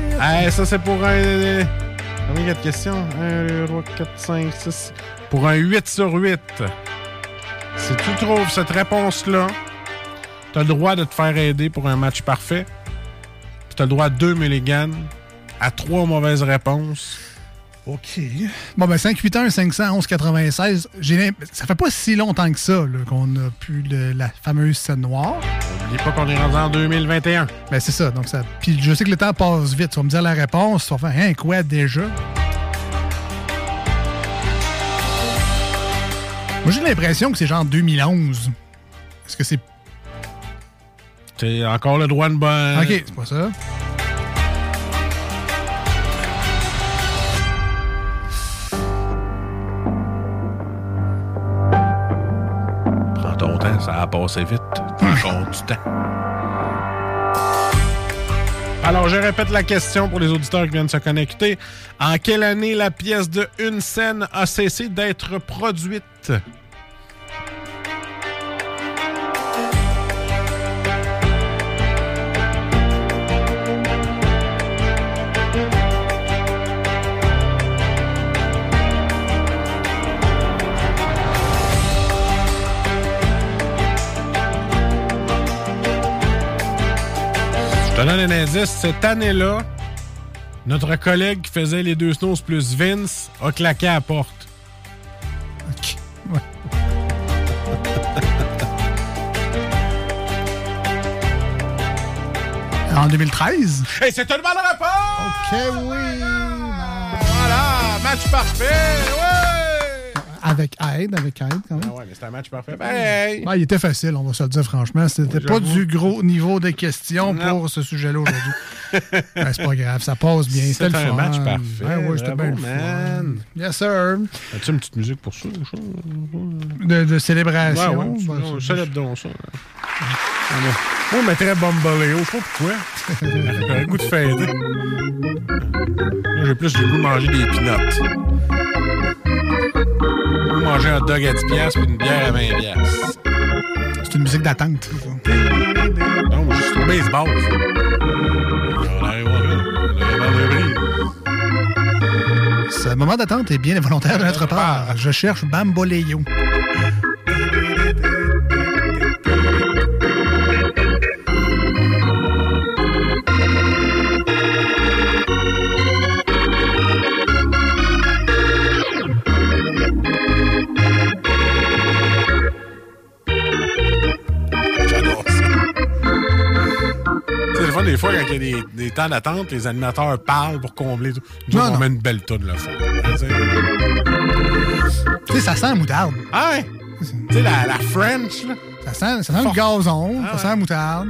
Eh, ça, c'est pour un. Combien il y a de questions? 1, 2, 3, 4, 5, 6. Pour un 8 sur 8. Si tu trouves cette réponse-là, tu as le droit de te faire aider pour un match parfait. Puis tu as le droit à 2 mulligans, à 3 mauvaises réponses. OK. Bon, ben 581 511 96, j'ai l'im- ça fait pas si longtemps que ça qu'on a pu le- la fameuse scène noire. N'oubliez pas qu'on est rendu en 2021. Ben c'est ça. Donc ça. Puis je sais que le temps passe vite. Tu vas me dire la réponse, tu vas faire hein, quoi déjà? Moi j'ai l'impression que c'est genre 2011. Est-ce que c'est. Tu encore le droit de bonne. Ok, c'est pas ça. Ça a passé vite. Encore du temps. Alors, je répète la question pour les auditeurs qui viennent se connecter. En quelle année la pièce de une scène a cessé d'être produite? Donne un indice. Cette année-là, notre collègue qui faisait les deux snows plus Vince a claqué à la porte. En 2013? Et c'est une bonne réponse! OK, oui! Voilà, match parfait! Ouais! Avec aide, avec aide quand même. Ah ouais, mais c'est un match parfait. Ben, Ben, il était facile, on va se le dire franchement. C'était Ouais, pas du gros niveau de questions Non. pour ce sujet-là aujourd'hui. Ben, c'est pas grave, ça passe bien. C'était le un fun. match parfait. Ben ouais, c'était bien man. fun. Yes, sir. As-tu une petite musique pour ça? De, de célébration. Ouais, ouais, tu- Ben, on célèbre donc ça. Moi, on mettrait Bamboleo, je sais pas pourquoi. Le goût de fêter. Moi, J'ai plus le goût de manger des pinottes. De manger un dog à 10$ piastres puis une bière à 20$. piastres. C'est une musique d'attente. Non, suis au baseball. On arrive. Ce moment d'attente est bien involontaire de notre part. Je cherche Bamboleyo. fois, quand il y a des, des temps d'attente, les animateurs parlent pour combler tout. Nous, Non, on non. met une belle tonne, le fond. Tu sais, ça sent la moutarde. Ah ouais? Tu sais, la, la French, là. Ça sent, ça sent le gazon, ça sent la moutarde.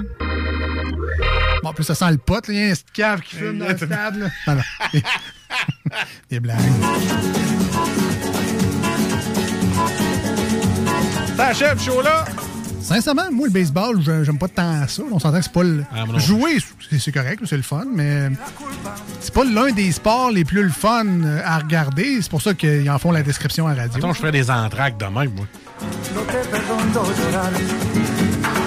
Bon, puis ça sent le pot, là. Il y a un petit cave qui fume dans le stade, là. Non, non. Des blagues. T'achèves, chaud là? Sincèrement, moi, le baseball, j'aime pas tant ça. On s'entend que c'est pas le. Ah, Jouer, c'est- correct, c'est le fun, mais c'est pas l'un des sports les plus le fun à regarder. C'est pour ça qu'ils en font la description à radio. Attends, je ferais des entraques de même, moi.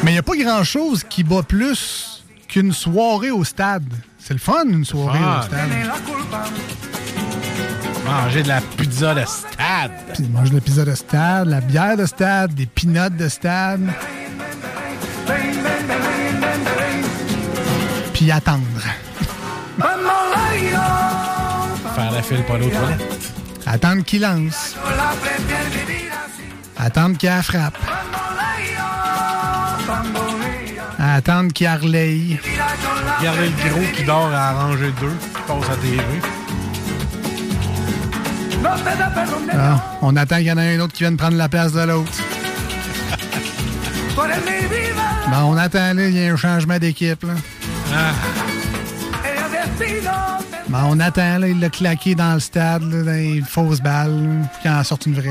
Mais il n'y a pas grand-chose qui bat plus qu'une soirée au stade. C'est le fun, une soirée Fun. au stade. Manger de la pizza de stade. Puis manger de la pizza de stade, la bière de stade, des peanuts de stade. Puis attendre. Faire la file pas l'eau toilette. Attendre qu'il lance. Attendre qu'il frappe. Attendre qu'il relaye. Regardez le gros qui dort à arranger deux, qui passe à TV. Ah, on attend qu'il y en ait un autre qui vienne prendre la place de l'autre. Bon, on attend, là, il y a un changement d'équipe. là. Bon, on attend, là, il l'a claqué dans le stade, là, dans les fausses balles, puis qu'il en sorte une vraie.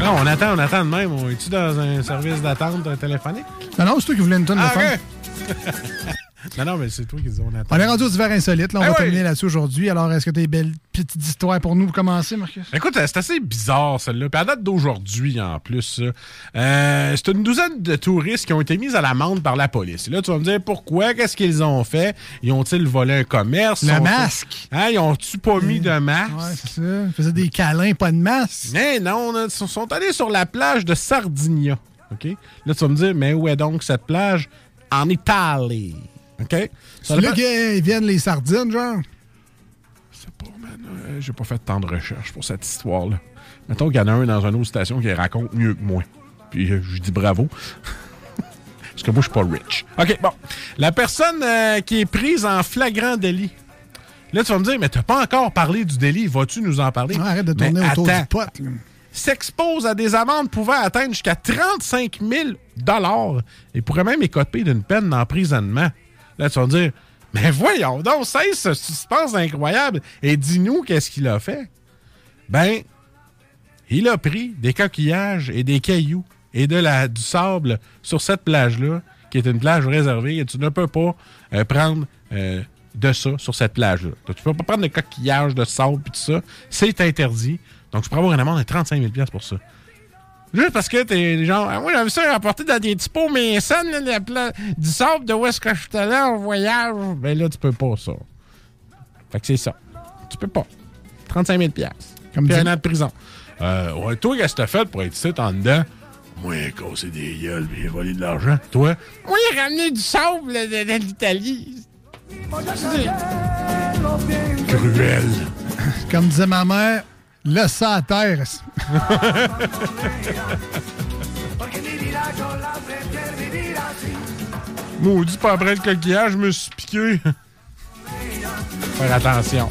Non, on attend, on attend de même. On est-tu dans un service d'attente téléphonique? Non, non, c'est toi qui voulais une tonne Ah, de fun. non, non, mais c'est toi qui dis on attend. On est rendu aux divers insolites. Là, on Eh va oui. terminer là-dessus aujourd'hui. Alors, est-ce que tu as des belles petites histoires pour nous? Pour commencer, Marcus? Écoute, c'est assez bizarre, celle-là. Puis à date d'aujourd'hui, en plus. Euh, c'est une douzaine de touristes qui ont été mis à l'amende par la police. Et là, tu vas me dire pourquoi, qu'est-ce qu'ils ont fait? Ils ont-ils volé un commerce? Le masque. Hein, ils ont-tu pas mis de masque? Ouais, c'est ça. Ils faisaient des câlins, pas de masque. Mais non, ils sont, sont allés sur la plage de Sardinia. OK? Là, tu vas me dire, mais où est donc cette plage? En Italie. OK? Ça C'est là dépend- qu'ils viennent les sardines, genre. Euh, J'ai pas fait tant de recherche pour cette histoire-là. Mettons qu'il y en a un dans une autre station qui raconte mieux que moi. Puis euh, je dis bravo. Parce que moi, je suis pas rich. OK, bon. La personne euh, qui est prise en flagrant délit. Là, tu vas me dire, mais t'as pas encore parlé du délit. Vas-tu nous en parler? Ah, arrête de Mais tourner autour attends. du pot. S'expose à des amendes pouvant atteindre jusqu'à 35 000 et pourrait même écoper d'une peine d'emprisonnement. Là, tu vas me dire, mais voyons donc, cesse ce suspense incroyable et dis-nous qu'est-ce qu'il a fait. Ben, il a pris des coquillages et des cailloux et de la, du sable sur cette plage-là, qui est une plage réservée, et tu ne peux pas euh, prendre euh, de ça sur cette plage-là. Tu peux pas prendre de coquillages, de sable et tout ça. C'est interdit. Donc, tu peux avoir une amende de 35 000 pour ça. Juste parce que t'es genre, ah, moi j'avais ça rapporté dans des petits pots la pla- du sable de où est-ce que je suis allé en voyage. Ben là, tu peux pas ça. Fait que c'est ça. Tu peux pas. 35 000 Comme Puis dit- un an de prison. Euh, ouais, toi, qu'est-ce que t'as fait pour être ici en dedans? Moi, casser des gueules et voler de l'argent. Toi? Moi, ramener du sable de, de- de l'Italie. Cruel. Comme disait ma mère, laisse ça à terre. Maudit, pas après le coquillage, je me suis piqué. Faire attention.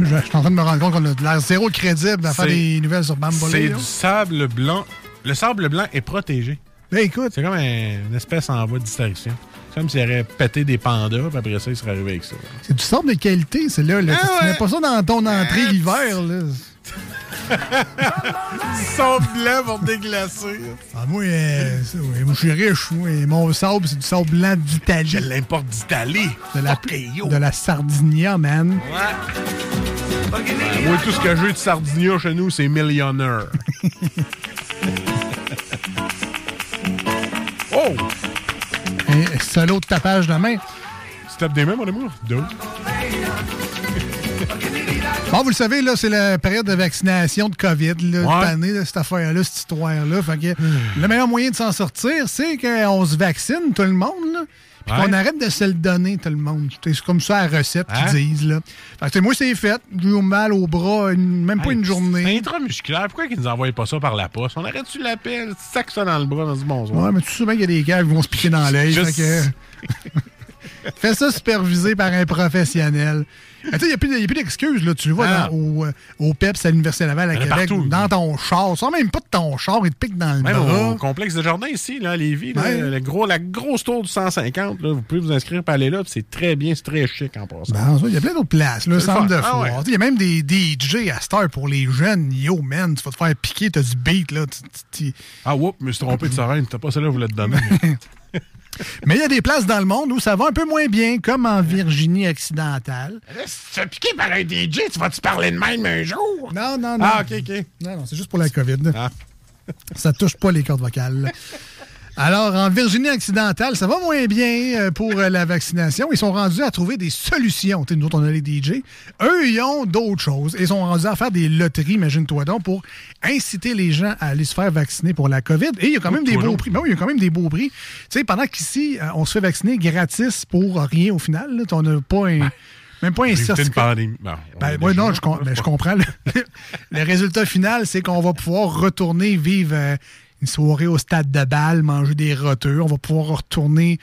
Je, je suis en train de me rendre compte qu'on a de l'air zéro crédible à faire C'est- des nouvelles sur C'est Bambolé. du sable blanc. Le sable blanc est protégé. Ben écoute. C'est comme un- une espèce en voie de distraction. Comme s'il aurait pété des pandas, puis après ça, il serait arrivé avec ça. C'est du sable de qualité, c'est là. Ah tu ouais. mets pas ça dans ton entrée l'hiver. là. Sable blanc pour déglacer. Ah, moi, euh, ça, ouais, moi, je suis riche. moi, mon sable, c'est du sable blanc d'Italie. Je l'importe d'Italie. De la, de la Sardinia, man. Ben, moi, tout ce que j'ai de Sardinia chez nous, c'est millionnaire. oh! Un solo de tapage de main. Tu tapes des mains, mon amour? Deux. Bon, vous le savez, là, c'est la période de vaccination de COVID, là, Ouais. cette année, là, cette affaire-là, cette histoire-là. Que le meilleur moyen de s'en sortir, c'est qu'on se vaccine, tout le monde, là. Puis Ouais. qu'on arrête de se le donner, tout le monde. C'est comme ça la recette Hein? qu'ils disent. Là. Fait que, moi, c'est fait. J'ai eu mal au bras, une- même pas une journée. C'est intramusculaire. Pourquoi ils nous envoient pas ça par la poste? On arrête-tu l'appel? Sac ça dans le bras, on se dit bonsoir. Ouais, mais tu sais bien qu'il y a des gars qui vont se piquer dans l'œil. Fais ça supervisé par un professionnel. Sais, il n'y a plus, d'excuses. là. Tu le vois Ah. dans- au, euh, au PEPS à l'Université Laval à Québec, partout. dans ton char. Sans même pas de ton char, il te pique dans le Même bras. au complexe de jardin ici, là, à Lévis, là, Ouais. le gros, la grosse tour du 150, là, vous pouvez vous inscrire pour aller là, c'est très bien, c'est très chic en passant. Ben, ça, il y a plein d'autres places, le centre de. Ah foire. ouais. Il y a même des DJ à Star pour les jeunes. Yo, man, tu vas te faire piquer, t'as du beat, là. Ah, oups, je me suis trompé de sirène, t'as pas celle-là, vous l'êtes donné. Mais il y a des places dans le monde où ça va un peu moins bien, comme en Virginie occidentale. Là, si tu piquer par un DJ, tu vas-tu parler de même un jour? Non, non, non. Ah, ok, ok. Non, non, c'est juste pour la COVID. Ça touche pas les cordes vocales. Alors, en Virginie occidentale, ça va moins bien euh, pour euh, la vaccination. Ils sont rendus à trouver des solutions. Nous autres, on a les DJ. Eux, ils ont d'autres choses. Ils sont rendus à faire des loteries, imagine-toi donc, pour inciter les gens à aller se faire vacciner pour la COVID. Et il y a quand même des beaux prix. Ben oui, il y a quand même des beaux prix. Tu sais, pendant qu'ici, euh, on se fait vacciner gratis pour rien au final. là. On n'a pas un... Même pas un une certificat. on Ben, déjà non, je, ben, je comprends. Le, le résultat final, c'est qu'on va pouvoir retourner vivre euh, une soirée au stade de balle, manger des roteux. On va pouvoir retourner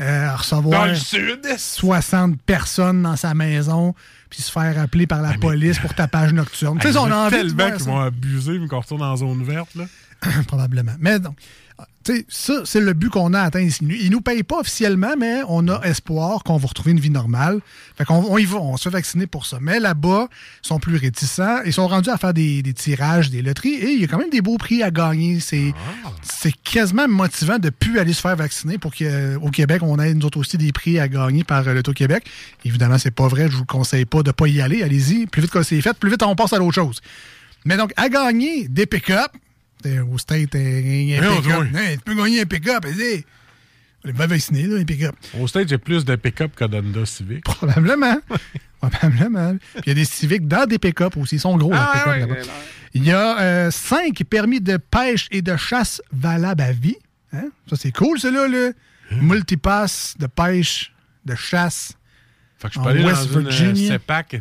euh, recevoir Dans le sud. 60 personnes dans sa maison puis se faire appeler par la police pour tapage nocturne. Tu sais, on a envie tellement qu'ils vont abuser, mais qu'on retourne en zone verte, là. Probablement. Mais donc, tu sais, ça, c'est le but qu'on a atteint ici. Ils ne nous payent pas officiellement, mais on a espoir qu'on va retrouver une vie normale. Fait qu'on on y va, on se fait vacciner pour ça. Mais là-bas, ils sont plus réticents. Ils sont rendus à faire des, des tirages, des loteries, et il y a quand même des beaux prix à gagner. C'est c'est quasiment motivant de plus aller se faire vacciner pour qu'au Québec, on ait nous autres aussi des prix à gagner par euh, l'Auto-Québec. Évidemment, c'est pas vrai. Je vous conseille pas de pas y aller. Allez-y. Plus vite que c'est fait, plus vite on passe à l'autre chose. Mais donc, à gagner des pick-up, au state, un, un pick-up. oui. Tu peux gagner un pick-up. vas-y. On est pas vacciné, là, un pick-up. Au stade, j'ai plus de pick-up que d'Honda Civic. Probablement. Probablement. Puis il y a des civiques dans des pick-up aussi. Ils sont gros, Ah, les pick-up. Il y a euh, cinq permis de pêche et de chasse valables à vie. Hein? Ça, c'est cool, ça, là. là. Hein? Multipass de pêche, de chasse. Fait que je en peux aller West dans une euh, Virginia. CEPAC,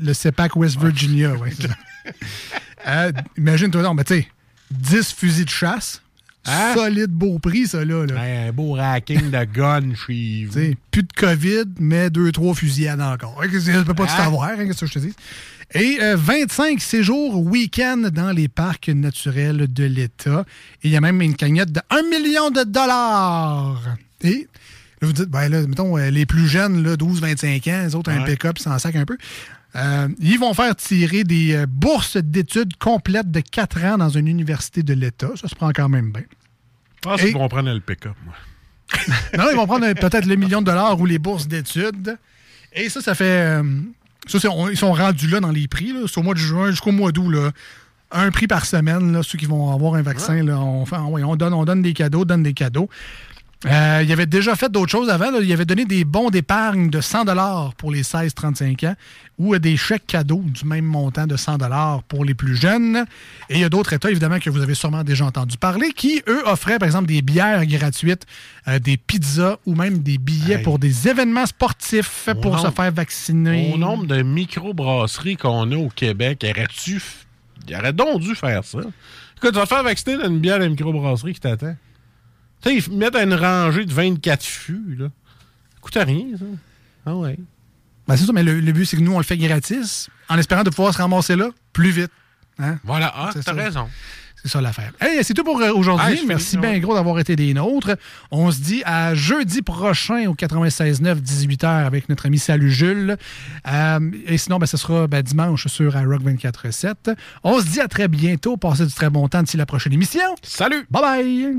le CEPAC West Virginia, oui. Euh, Imagine-toi donc, mais tu sais, 10 fusils de chasse. Hein? Solide beau prix, ça, là. là. un beau racking de gun chez vous. T'sais, plus de COVID, mais deux, trois fusillades encore. Ça peut pas tout Hein? savoir, hein, qu'est-ce que je te dis? Et euh, 25 séjours week-end dans les parcs naturels de l'État. Et il y a même une cagnotte de 1 million de dollars. Et là, vous dites, ben là, mettons, euh, les plus jeunes, là, 12-25 ans, les autres, un Ouais. pick-up, ils s'en sac un peu. Euh, ils vont faire tirer des euh, bourses d'études complètes de 4 ans dans une université de l'État. Ça se prend quand même bien. Je pense Et- qu'ils vont prendre le pick-up, moi. non, ils vont prendre peut-être le million de dollars ou les bourses d'études. Et ça, ça fait. euh, ça, on- ils sont rendus là dans les prix. C'est au mois de juin jusqu'au mois d'août. Un prix par semaine, là, ceux qui vont avoir un vaccin. Là, on, fait- ouais, on donne, on donne des cadeaux, donne des cadeaux. Euh, il avait déjà fait d'autres choses avant. là. Il avait donné des bons d'épargne de 100 pour les 16-35 ans ou euh, des chèques cadeaux du même montant de 100 pour les plus jeunes. Et il y a d'autres États, évidemment, que vous avez sûrement déjà entendu parler, qui, eux, offraient, par exemple, des bières gratuites, euh, des pizzas ou même des billets Hey. pour des événements sportifs pour nombre- se faire vacciner. Au nombre de microbrasseries qu'on a au Québec, aurais-tu. f- Il aurait donc dû faire ça. Écoute, tu vas te faire vacciner dans une bière de microbrasserie qui t'attend. Tu sais, ils mettent une rangée de 24 fûts, là. Ça coûte rien, ça. Ah ouais. Ben, c'est ça, mais le, le but, c'est que nous, on le fait gratis, en espérant de pouvoir se ramasser là plus vite. Hein? Voilà, ah, C'est t'as raison. C'est ça l'affaire. Hey, c'est tout pour euh, aujourd'hui. Ah, Merci ouais. bien gros d'avoir été des nôtres. On se dit à jeudi prochain au 96.9, 18h avec notre ami Salut Jules. Euh, et sinon, ben, ce sera ben, dimanche sur iRock 24.7. On se dit à très bientôt. Passez du très bon temps d'ici la prochaine émission. Salut! Bye bye!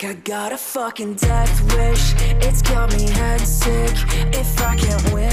think I got a fucking death wish. It's got me head sick. If I can't win